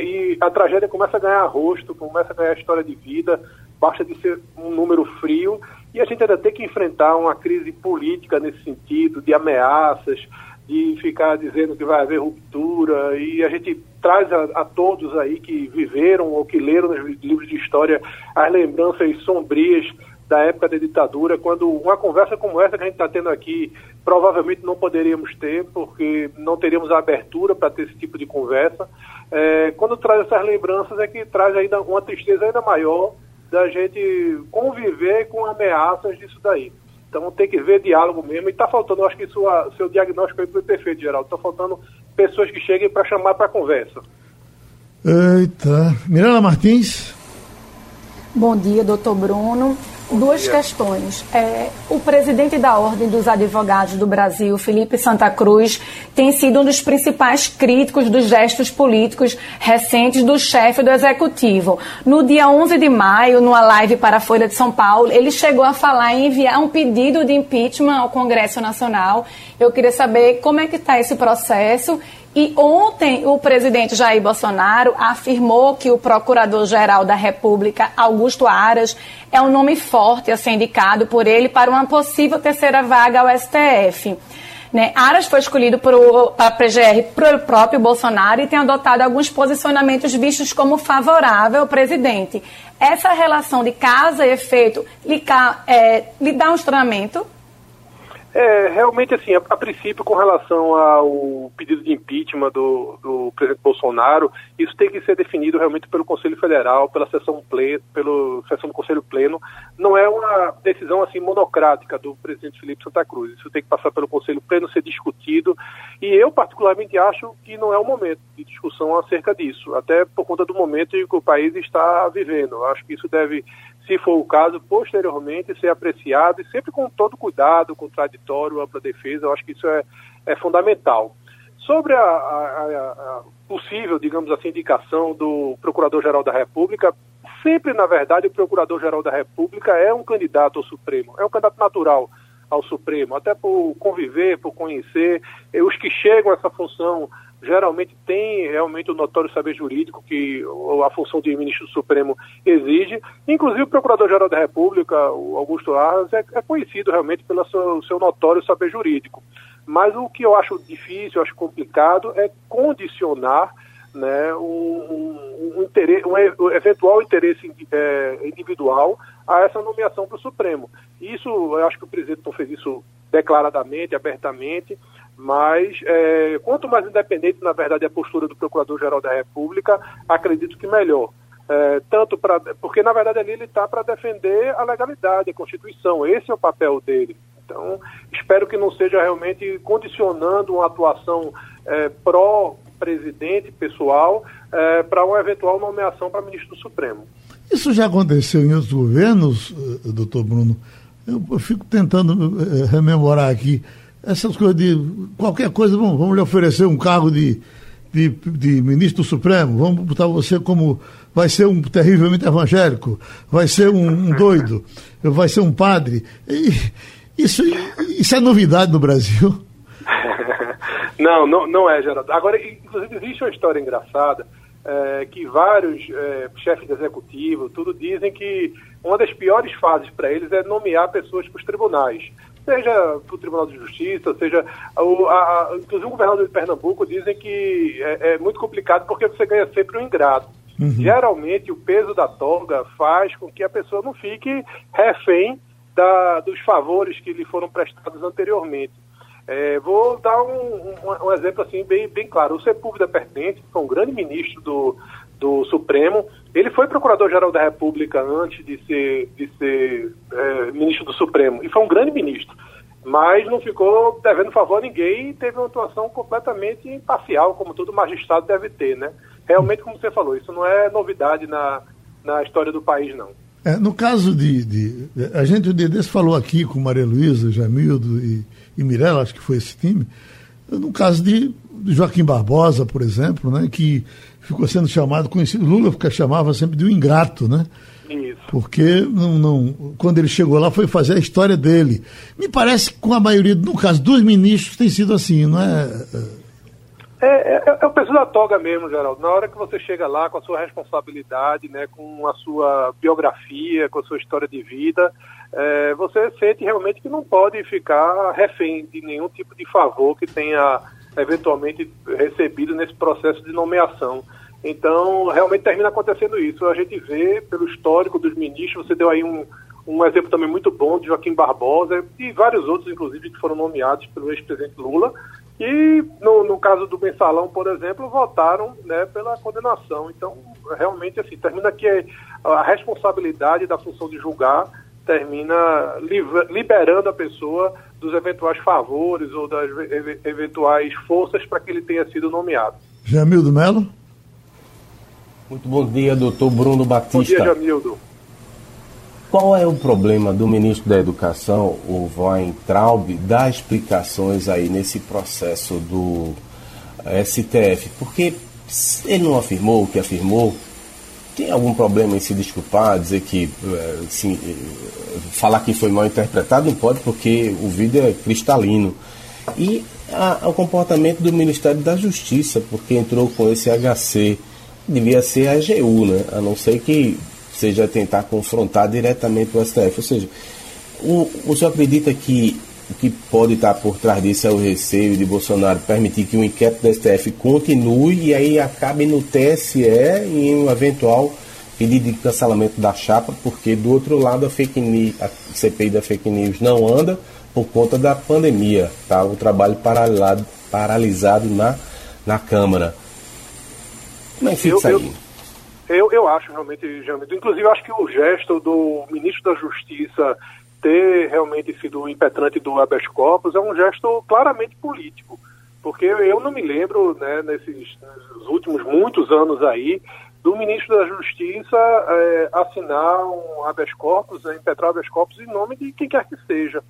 e a tragédia começa a ganhar rosto, começa a ganhar história de vida, basta de ser um número frio, e a gente ainda tem que enfrentar uma crise política nesse sentido, de ameaças, de ficar dizendo que vai haver ruptura, e a gente traz a, a, todos aí que viveram ou que leram nos livros de história as lembranças sombrias da época da ditadura, quando uma conversa como essa que a gente está tendo aqui provavelmente não poderíamos ter, porque não teríamos a abertura para ter esse tipo de conversa. É, quando traz essas lembranças é que traz ainda uma tristeza ainda maior da gente conviver com ameaças disso daí. Então tem que ver diálogo mesmo. E está faltando, eu acho que sua, seu diagnóstico aí foi perfeito, Geraldo. Está faltando pessoas que cheguem para chamar para conversa. Eita. Miranda Martins. Bom dia, doutor Bruno. Duas questões. É, o presidente da Ordem dos Advogados do Brasil, Felipe Santa Cruz, tem sido um dos principais críticos dos gestos políticos recentes do chefe do Executivo. No dia 11 de maio, numa live para a Folha de São Paulo, ele chegou a falar em enviar um pedido de impeachment ao Congresso Nacional. Eu queria saber como é que está esse processo e ontem o presidente Jair Bolsonaro afirmou que o procurador-geral da República, Augusto Aras, é um nome forte a ser indicado por ele para uma possível terceira vaga ao STF. Né? Aras foi escolhido para a PGR pelo próprio Bolsonaro e tem adotado alguns posicionamentos vistos como favorável ao presidente. Essa relação de causa e efeito lhe, é, lhe dá um estranhamento? É, realmente, assim, a, a, princípio, com relação ao pedido de impeachment do, do, presidente Bolsonaro, isso tem que ser definido realmente pelo Conselho Federal, pela sessão pleno, pela sessão do Conselho Pleno. Não é uma decisão assim monocrática do presidente Felipe Santa Cruz. Isso tem que passar pelo Conselho Pleno, ser discutido. E eu, particularmente, acho que não é o momento de discussão acerca disso, até por conta do momento em que o país está vivendo. Eu acho que isso deve se for o caso, posteriormente ser apreciado e sempre com todo cuidado, contraditório, ampla defesa, eu acho que isso é, é fundamental. Sobre a, a, a possível, digamos assim, indicação do Procurador-Geral da República, sempre, na verdade, o Procurador-Geral da República é um candidato ao Supremo, é um candidato natural ao Supremo, até por conviver, por conhecer. Os que chegam a essa função geralmente tem realmente o notório saber jurídico que a função de ministro Supremo exige. Inclusive o Procurador-Geral da República, o Augusto Arras, é, é conhecido realmente pelo seu, seu notório saber jurídico. Mas o que eu acho difícil, eu acho complicado, é condicionar né, um, um, interesse, um eventual interesse é, individual a essa nomeação para o Supremo. Isso, eu acho que o presidente não fez isso declaradamente, abertamente, mas é, quanto mais independente, na verdade, a postura do Procurador-Geral da República, acredito que melhor. É, tanto para porque na verdade ali ele está para defender a legalidade, a Constituição. Esse é o papel dele. Então espero que não seja realmente condicionando uma atuação é, pró presidente pessoal é, para uma eventual nomeação para ministro do Supremo. Isso já aconteceu em outros governos, eh, doutor Bruno? Eu, eu fico tentando é, rememorar aqui essas coisas de qualquer coisa, vamos, vamos lhe oferecer um cargo de, de, de, ministro Supremo, vamos botar você como vai ser um terrivelmente evangélico, vai ser um, um doido, vai ser um padre. E, isso, isso é novidade no Brasil. Não, não, não é, Geraldo. Agora, inclusive, existe uma história engraçada é, que vários é, chefes de executivo, tudo dizem que uma das piores fases para eles é nomear pessoas para os tribunais. Seja para o Tribunal de Justiça, seja. O, a, a, inclusive, o governador de Pernambuco dizem que é, é muito complicado porque você ganha sempre um ingrato. Uhum. Geralmente, o peso da toga faz com que a pessoa não fique refém da, dos favores que lhe foram prestados anteriormente. É, vou dar um, um, um, exemplo assim bem, bem claro. O Sepúlveda Pertence, que foi um grande ministro do, do Supremo, ele foi procurador-geral da República antes de ser, de ser é, ministro do Supremo, e foi um grande ministro. Mas não ficou devendo favor a ninguém e teve uma atuação completamente imparcial, como todo magistrado deve ter, né? Realmente, como você falou, isso não é novidade na, na história do país, não. É, no caso de, de, A gente o desse falou aqui com Maria Luísa, Jamildo e, e Mirella, acho que foi esse time. No caso de Joaquim Barbosa, por exemplo, né, que ficou sendo chamado, conhecido, Lula chamava sempre de um ingrato, né? Isso. Porque não, não, quando ele chegou lá foi fazer a história dele. Me parece que com a maioria, no caso dos ministros, tem sido assim, não é? É, é, é, o peso da toga mesmo, Geraldo. Na hora que você chega lá com a sua responsabilidade, né, com a sua biografia, com a sua história de vida, é, você sente realmente que não pode ficar refém de nenhum tipo de favor que tenha eventualmente recebido nesse processo de nomeação. Então, realmente termina acontecendo isso. A gente vê pelo histórico dos ministros, você deu aí um, um exemplo também muito bom de Joaquim Barbosa e vários outros, inclusive, que foram nomeados pelo ex-presidente Lula, e no, no caso do mensalão, por exemplo, votaram né, pela condenação. Então, realmente, assim, termina que a responsabilidade da função de julgar termina liberando a pessoa dos eventuais favores ou das eventuais forças para que ele tenha sido nomeado. Jamildo Melo? Muito bom dia, doutor Bruno Batista. Bom dia, Jamildo. Qual é o problema do ministro da Educação, o Weintraub, dar explicações aí nesse processo do STF? Porque ele não afirmou o que afirmou. Tem algum problema em se desculpar, dizer que assim, falar que foi mal interpretado? Não pode, porque o vídeo é cristalino. E a, o comportamento do Ministério da Justiça, porque entrou com esse HC, devia ser a AGU, né? A não ser que seja tentar confrontar diretamente o STF. Ou seja, o, o senhor acredita que o que pode estar por trás disso é o receio de Bolsonaro permitir que o inquérito do STF continue e aí acabe no TSE em um eventual pedido de cancelamento da chapa, porque do outro lado a fake news, a CPI da fake news não anda por conta da pandemia, tá? O trabalho paralisado, paralisado na, na Câmara. Como é que fica isso aí? Eu, eu acho realmente, Jamito, inclusive acho que o gesto do ministro da Justiça ter realmente sido impetrante do habeas corpus é um gesto claramente político, porque eu não me lembro, né, nesses, nesses últimos muitos anos aí, do ministro da Justiça é, assinar um habeas corpus, né, impetrar habeas corpus em nome de quem quer que seja.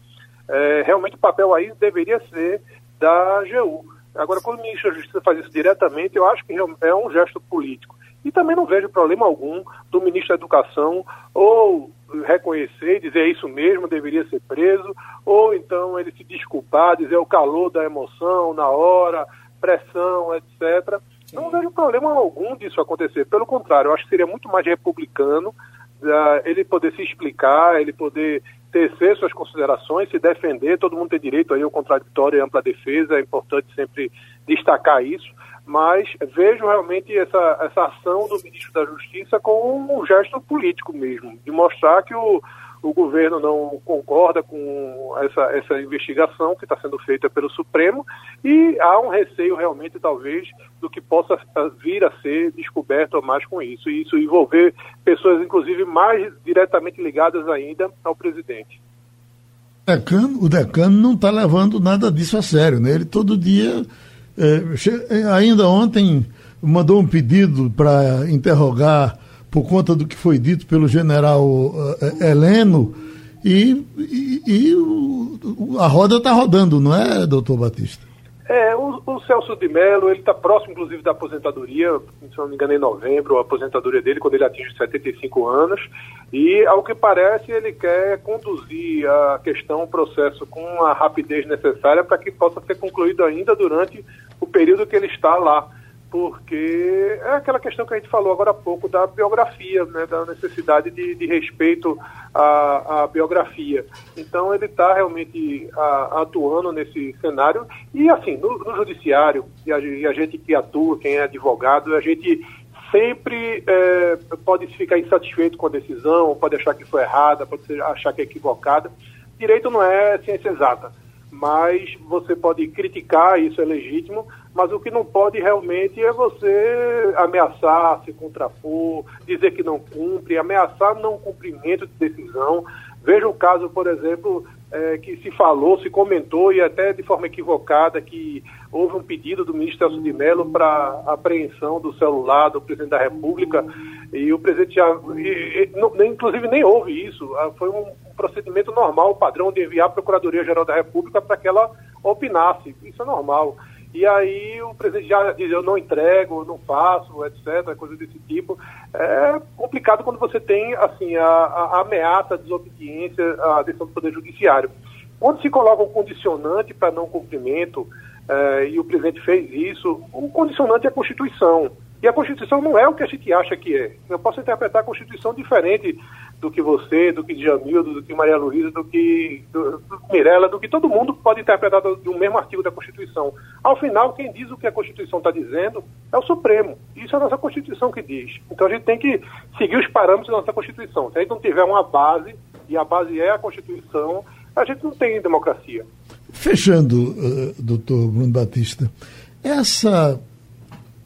É, realmente o papel aí deveria ser da AGU. Agora, quando o ministro da Justiça faz isso diretamente, eu acho que é um gesto político. E também não vejo problema algum do ministro da Educação ou reconhecer e dizer é isso mesmo, deveria ser preso, ou então ele se desculpar, dizer o calor da emoção na hora, pressão, etc. Não vejo problema algum disso acontecer. Pelo contrário, eu acho que seria muito mais republicano uh, ele poder se explicar, ele poder tecer suas considerações, se defender. Todo mundo tem direito aí ao contraditório e ampla defesa. É importante sempre destacar isso. Mas vejo realmente essa, essa ação do ministro da Justiça como um gesto político mesmo, de mostrar que o, o governo não concorda com essa, essa investigação que está sendo feita pelo Supremo e há um receio realmente, talvez, do que possa vir a ser descoberto mais com isso, e isso envolver pessoas, inclusive, mais diretamente ligadas ainda ao presidente. O decano, o decano não está levando nada disso a sério, né? Ele todo dia, é, ainda ontem, mandou um pedido para interrogar por conta do que foi dito pelo general uh, Heleno, e, e, e o, a roda está rodando, não é, doutor Batista? É, o, o Celso de Mello, ele está próximo, inclusive, da aposentadoria, se não me engano, em novembro, a aposentadoria dele, quando ele atinge 75 anos, e, ao que parece, ele quer conduzir a questão, o processo, com a rapidez necessária para que possa ser concluído ainda durante o período que ele está lá porque é aquela questão que a gente falou agora há pouco da biografia, né, da necessidade de, de respeito à, à, biografia. Então ele está realmente a, atuando nesse cenário e assim no, no judiciário e a, e a, gente que atua, quem é advogado, a gente sempre é, pode ficar insatisfeito com a decisão, pode achar que foi errada, pode achar que é equivocada. Direito não é ciência exata, mas você pode criticar, isso é legítimo mas o que não pode realmente é você ameaçar, se contrapor, dizer que não cumpre, ameaçar não cumprimento de decisão. Veja o caso, por exemplo, é, que se falou, se comentou e até de forma equivocada que houve um pedido do ministro Celso de Mello para apreensão do celular do presidente da República e o presidente já, e, e, não, inclusive nem houve isso, ah, foi um procedimento normal, padrão de enviar a Procuradoria-Geral da República para que ela opinasse, isso é normal. E aí o presidente já diz, eu não entrego, não faço, etc., coisa desse tipo. É complicado quando você tem, assim, a, a ameaça, a desobediência à decisão do Poder Judiciário. Quando se coloca um condicionante para não cumprimento, é, e o presidente fez isso, o condicionante é a Constituição. E a Constituição não é o que a gente acha que é. Eu posso interpretar a Constituição diferente do que você, do que Jamildo, do que Maria Luísa, do que do, do Mirella, do que todo mundo pode interpretar de um mesmo artigo da Constituição. Ao final, quem diz o que a Constituição está dizendo é o Supremo. Isso é a nossa Constituição que diz. Então a gente tem que seguir os parâmetros da nossa Constituição. Se a gente não tiver uma base, e a base é a Constituição, a gente não tem democracia. Fechando, uh, doutor Bruno Batista, essa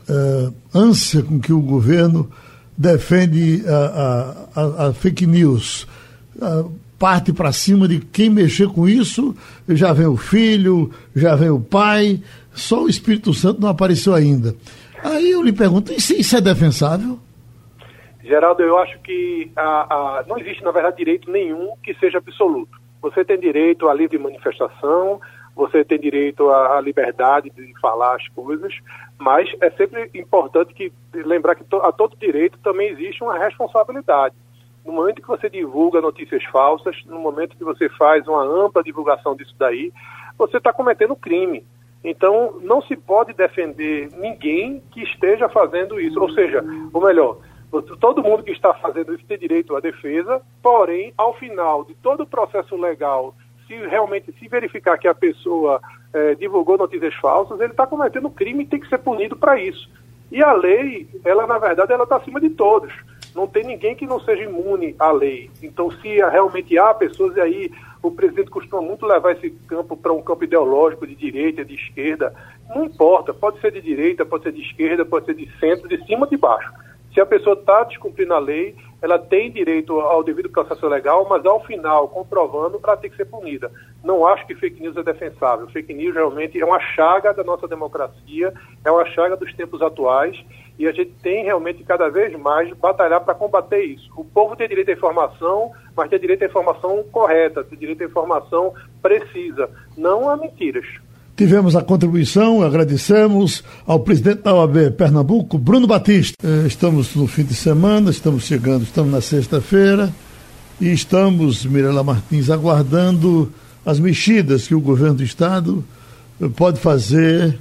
uh, ânsia com que o governo defende a, a, a fake news, parte para cima de quem mexer com isso, já vem o filho, já vem o pai, só o Espírito Santo não apareceu ainda. Aí eu lhe pergunto, isso é defensável? Geraldo, eu acho que não existe, na verdade, direito nenhum que seja absoluto. Você tem direito à livre manifestação, você tem direito à liberdade de falar as coisas, mas é sempre importante que lembrar que a todo direito também existe uma responsabilidade. No momento que você divulga notícias falsas, no momento que você faz uma ampla divulgação disso daí, você está cometendo crime. Então, não se pode defender ninguém que esteja fazendo isso. Ou seja, ou melhor, todo mundo que está fazendo isso tem direito à defesa, porém, ao final de todo o processo legal se realmente se verificar que a pessoa é, divulgou notícias falsas, ele está cometendo crime e tem que ser punido para isso. E a lei, ela na verdade, ela está acima de todos. Não tem ninguém que não seja imune à lei. Então, se realmente há pessoas, e aí o presidente costuma muito levar esse campo para um campo ideológico de direita, de esquerda, não importa, pode ser de direita, pode ser de esquerda, pode ser de centro, de cima, de baixo. Se a pessoa está descumprindo a lei, ela tem direito ao devido processo legal, mas ao final, comprovando, ela tem que ser punida. Não acho que fake news é defensável. Fake news realmente é uma chaga da nossa democracia, é uma chaga dos tempos atuais e a gente tem realmente cada vez mais batalhar para combater isso. O povo tem direito à informação, mas tem direito à informação correta, tem direito à informação precisa, não a mentiras. Tivemos a contribuição, agradecemos ao presidente da OAB Pernambuco, Bruno Batista. Eh, estamos no fim de semana, estamos chegando, estamos na sexta-feira e estamos, Mirela Martins, aguardando as mexidas que o governo do Estado eh, pode fazer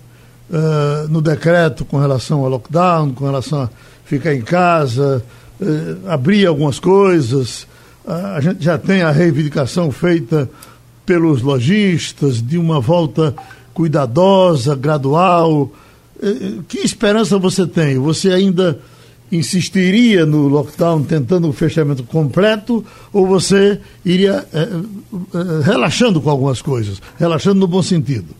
uh, no decreto com relação ao lockdown, com relação a ficar em casa, uh, abrir algumas coisas. Uh, a gente já tem a reivindicação feita pelos lojistas de uma volta cuidadosa, gradual. que esperança você tem? Você ainda insistiria no lockdown tentando o fechamento completo ou você iria é, relaxando com algumas coisas, relaxando no bom sentido?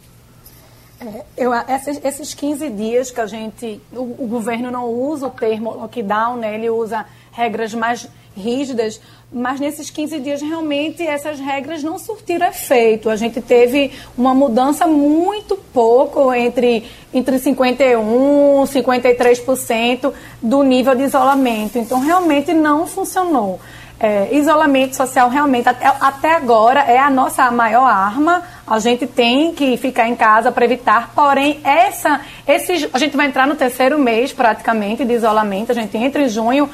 É, eu, esses, esses 15 dias que a gente, o, o, governo não usa o termo lockdown, né, ele usa regras mais rígidas, mas nesses 15 dias realmente essas regras não surtiram efeito. A gente teve uma mudança muito pouco entre, entre 51% e 53% do nível de isolamento. Então realmente não funcionou. É, isolamento social realmente até, até agora é a nossa maior arma. A gente tem que ficar em casa para evitar. Porém, essa, esse, a gente vai entrar no terceiro mês praticamente de isolamento. A gente entra em junho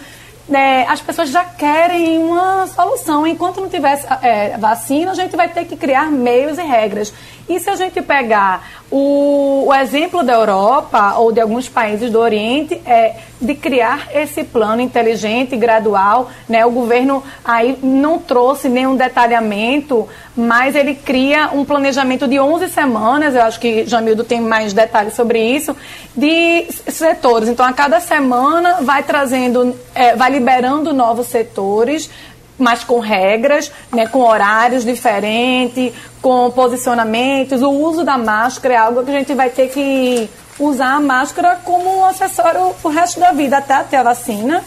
é, as pessoas já querem uma solução. Enquanto não tiver é, vacina, a gente vai ter que criar meios e regras. E se a gente pegar o, o, exemplo da Europa ou de alguns países do Oriente, é de criar esse plano inteligente, gradual, né? O governo aí não trouxe nenhum detalhamento, mas ele cria um planejamento de 11 semanas, eu acho que Jamildo tem mais detalhes sobre isso, de setores. Então, a cada semana vai trazendo, é, vai liberando novos setores, mas com regras, né, com horários diferentes, com posicionamentos. O uso da máscara é algo que a gente vai ter que usar a máscara como um acessório o resto da vida, até ter a vacina.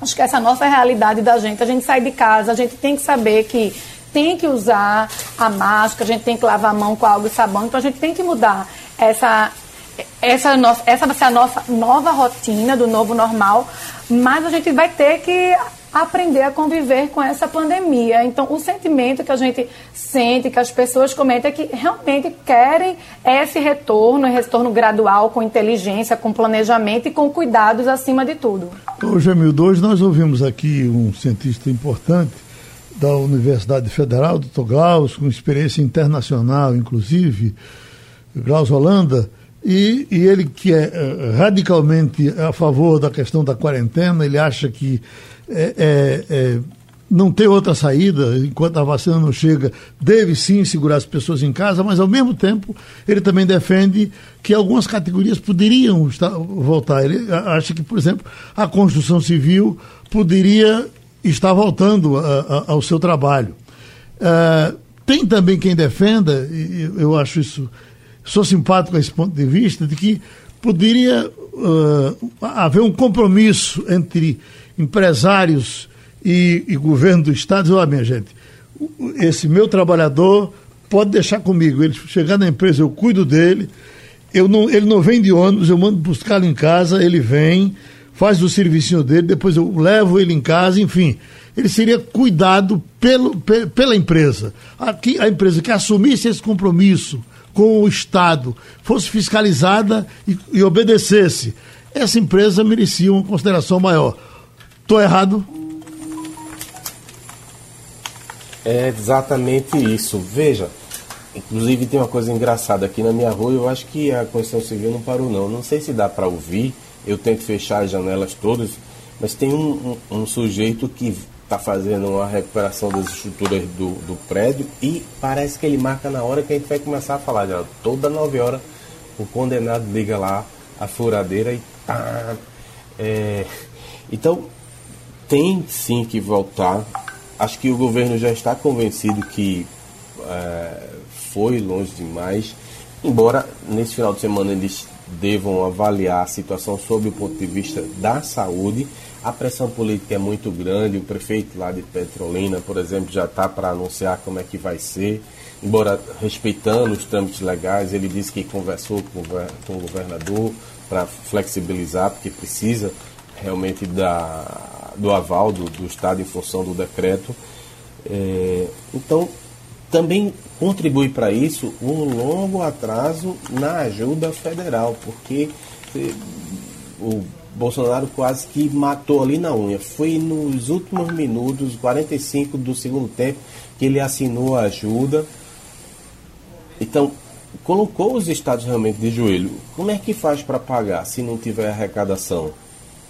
Acho que essa é a nossa realidade da gente. A gente sai de casa, a gente tem que saber que tem que usar a máscara, a gente tem que lavar a mão com água e sabão, então a gente tem que mudar essa essa, nossa, essa vai ser a nossa nova rotina do novo normal, mas a gente vai ter que aprender a conviver com essa pandemia. Então, o sentimento que a gente sente, que as pessoas comentam, é que realmente querem esse retorno, retorno gradual, com inteligência, com planejamento e com cuidados acima de tudo. Hoje, Jamildo, hoje nós ouvimos aqui um cientista importante da Universidade Federal, Dr. Glaus, com experiência internacional, inclusive, Glaus Holanda, e, e, ele que é uh, radicalmente a favor da questão da quarentena, ele acha que é, é, é, não tem outra saída, enquanto a vacina não chega, deve sim segurar as pessoas em casa, mas ao mesmo tempo ele também defende que algumas categorias poderiam estar, voltar. Ele acha que, por exemplo, a construção civil poderia estar voltando a, a, ao seu trabalho. Uh, tem também quem defenda, eu acho isso, sou simpático a esse ponto de vista, de que poderia uh, haver um compromisso entre empresários e, e governo do Estado, olha, minha gente, esse meu trabalhador pode deixar comigo. Ele chegar na empresa, eu cuido dele. Eu não, ele não vem de ônibus, eu mando buscá-lo em casa, ele vem, faz o serviço dele, depois eu levo ele em casa, enfim. Ele seria cuidado pelo, pela empresa. Aqui, a empresa que assumisse esse compromisso com o Estado, fosse fiscalizada e, e obedecesse, essa empresa merecia uma consideração maior. Estou errado? É exatamente isso. Veja, inclusive tem uma coisa engraçada aqui na minha rua. Eu acho que a Constituição Civil não parou, não. Não sei se dá para ouvir. Eu tento fechar as janelas todas, mas tem um, um, um sujeito que está fazendo uma recuperação das estruturas do, do prédio e parece que ele marca na hora que a gente vai começar a falar. Já toda nove horas o condenado liga lá a furadeira e tá. É, então tem sim que voltar. Acho que o governo já está convencido que é, foi longe demais, embora nesse final de semana eles devam avaliar a situação sob o ponto de vista da saúde. A pressão política é muito grande, o prefeito lá de Petrolina, por exemplo, já está para anunciar como é que vai ser. Embora respeitando os trâmites legais, ele disse que conversou com o governador para flexibilizar, porque precisa realmente da do aval do, do Estado em função do decreto. É, então, também contribui para isso um longo atraso na ajuda federal, porque é, o Bolsonaro quase que matou ali na unha. Foi nos últimos minutos, 45 do segundo tempo, que ele assinou a ajuda. Então, colocou os estados realmente de joelho. Como é que faz para pagar se não tiver arrecadação?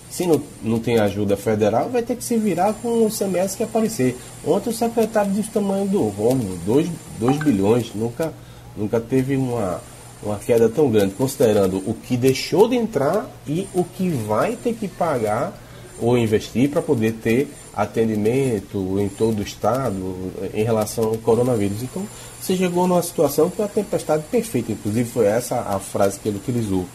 Se não, não tem ajuda federal, vai ter que se virar com o CMS que aparecer. Ontem o secretário disse o tamanho do rombo, 2 bilhões, nunca, nunca teve uma, uma queda tão grande, considerando o que deixou de entrar e o que vai ter que pagar ou investir para poder ter atendimento em todo o estado em relação ao coronavírus. Então, você chegou numa situação que é a tempestade perfeita, inclusive foi essa a frase que ele utilizou.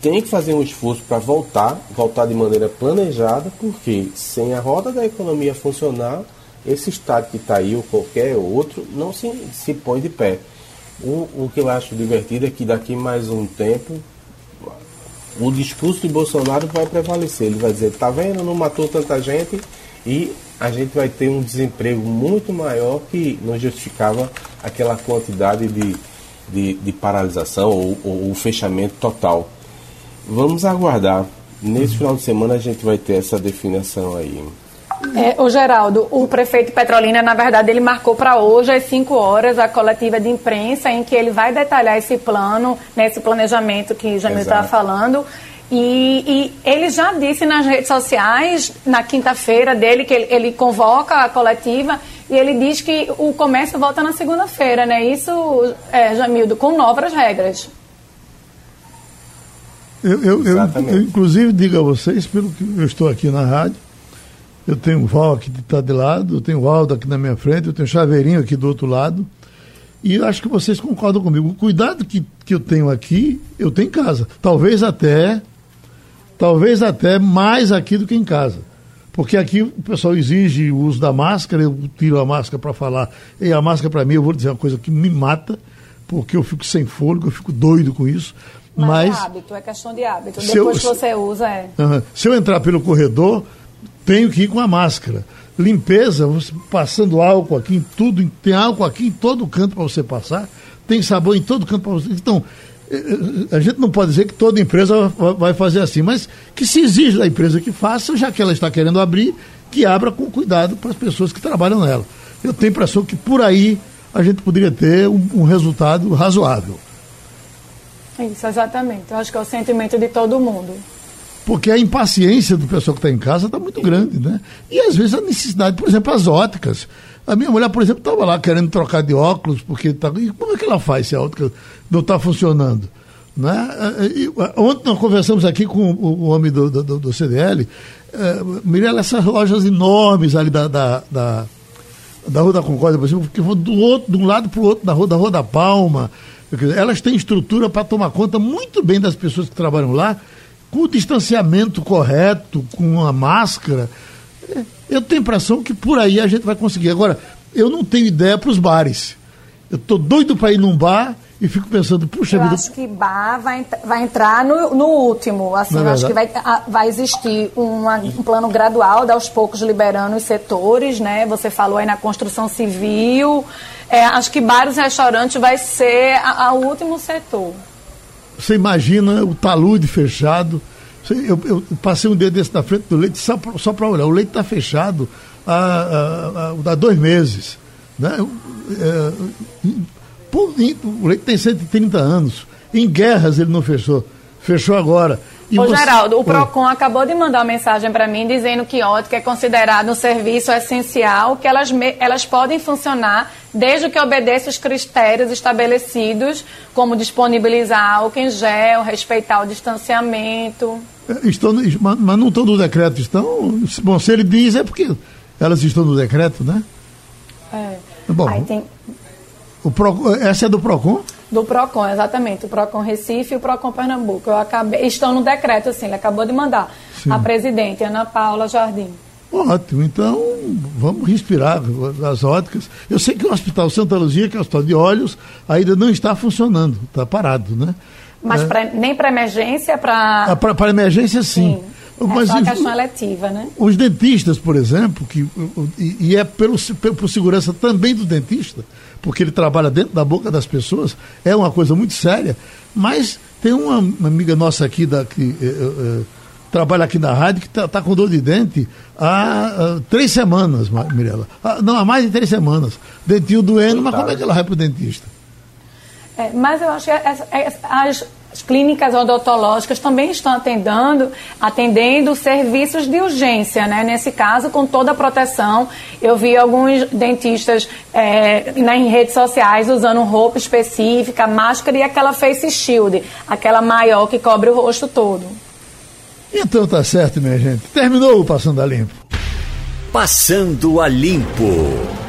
Tem que fazer um esforço para voltar, voltar de maneira planejada, porque sem a roda da economia funcionar, esse estado que está aí ou qualquer outro não se, se põe de pé. O, o que eu acho divertido é que daqui mais um tempo o discurso de Bolsonaro vai prevalecer. Ele vai dizer, tá vendo, não matou tanta gente e a gente vai ter um desemprego muito maior que não justificava aquela quantidade de, de, de paralisação ou, fechamento total. Vamos aguardar. Nesse final de semana a gente vai ter essa definição aí. É, o Geraldo, o prefeito Petrolina, na verdade, ele marcou para hoje às 5 horas a coletiva de imprensa em que ele vai detalhar esse plano, nesse planejamento que Jamil está falando. E, e, ele já disse nas redes sociais, na quinta-feira dele, que ele, ele, convoca a coletiva e ele diz que o comércio volta na segunda-feira, né? Isso, é, Jamildo, com novas regras. Eu, eu, eu, eu, inclusive, digo a vocês, pelo que eu estou aqui na rádio, eu tenho o Val aqui que está de lado, eu tenho o Aldo aqui na minha frente, eu tenho o Chaveirinho aqui do outro lado. E eu acho que vocês concordam comigo. O cuidado que, que eu tenho aqui, eu tenho em casa. Talvez até, talvez até mais aqui do que em casa. Porque aqui o pessoal exige o uso da máscara, eu tiro a máscara para falar. E a máscara para mim, eu vou dizer uma coisa que me mata, porque eu fico sem fôlego, eu fico doido com isso. Mas, Mas é hábito, é questão de hábito. Depois eu, que você usa, é. Uh, se eu entrar pelo corredor, tenho que ir com a máscara. Limpeza, você passando álcool aqui em tudo, tem álcool aqui em todo canto para você passar, tem sabão em todo canto para você. Então, eh, eh, a gente não pode dizer que toda empresa vai fazer assim, mas que se exige da empresa que faça, já que ela está querendo abrir, que abra com cuidado para as pessoas que trabalham nela. Eu tenho a impressão que por aí a gente poderia ter um, um resultado razoável. Isso, exatamente. Eu acho que é o sentimento de todo mundo porque a impaciência do pessoal que está em casa está muito grande, né? E às vezes a necessidade, por exemplo, as óticas. A minha mulher, por exemplo, estava lá querendo trocar de óculos, porque tá... e como é que ela faz se a ótica não está funcionando? Né? E, ontem nós conversamos aqui com o, homem do, do, do CDL, é, Mirella, essas lojas enormes ali da, da, da, da Rua da Concórdia, por exemplo, que vão do outro, de um lado para o outro da Rua da Rua da Palma, elas têm estrutura para tomar conta muito bem das pessoas que trabalham lá, com o distanciamento correto, com a máscara, é, eu tenho a impressão que por aí a gente vai conseguir. Agora, eu não tenho ideia para os bares. Eu estou doido para ir num bar e fico pensando, puxa eu vida. acho que bar vai, vai entrar no, no último. Assim, eu acho que vai, vai existir uma, um plano gradual, de aos poucos liberando os setores, né? Você falou aí na construção civil. É, acho que bares e restaurantes vai ser o último setor. Você imagina o talude fechado. Eu, eu, passei um dia desse na frente do leite só para olhar. O leite está fechado há, há, há, dois meses. Né? É, o leite tem 130 anos. Em guerras ele não fechou. Fechou agora. E Ô, você... Geraldo, o PROCON Oi. acabou de mandar uma mensagem para mim dizendo que ótica é considerado um serviço essencial, que elas, elas podem funcionar desde que obedeça os critérios estabelecidos, como disponibilizar álcool em gel, respeitar o distanciamento. É, estão, mas não estão no decreto, estão. Bom, se ele diz é porque elas estão no decreto, né? É. Bom, tem... o Pro, essa é do PROCON? Do PROCON, exatamente. O PROCON Recife e o PROCON Pernambuco. Eu acabei, estão no decreto, assim, ele acabou de mandar. Sim. A presidente, Ana Paula Jardim. Ótimo, então vamos respirar as óticas. Eu sei que o Hospital Santa Luzia, que é o hospital de olhos, ainda não está funcionando, está parado, né? Mas é. pra, nem para emergência, para. Ah, para emergência, sim. sim. É Mas, só a questão eletiva, né? Os dentistas, por exemplo, que, e, e é pelo, por segurança também do dentista, porque ele trabalha dentro da boca das pessoas, é uma coisa muito séria. Mas tem uma, uma amiga nossa aqui da, que eh, eh, trabalha aqui na rádio que está tá com dor de dente há, três semanas, Mirella. Ah, não, há mais de três semanas. Dentinho doendo, mas como é que ela vai para o dentista? É, mas eu acho que as, as, as clínicas odontológicas também estão atendendo, atendendo serviços de urgência, né? Nesse caso, com toda a proteção. Eu vi alguns dentistas é, nas redes sociais usando roupa específica, máscara e aquela face shield, aquela maior que cobre o rosto todo. Então tá certo, minha gente. Terminou o Passando a Limpo. Passando a Limpo.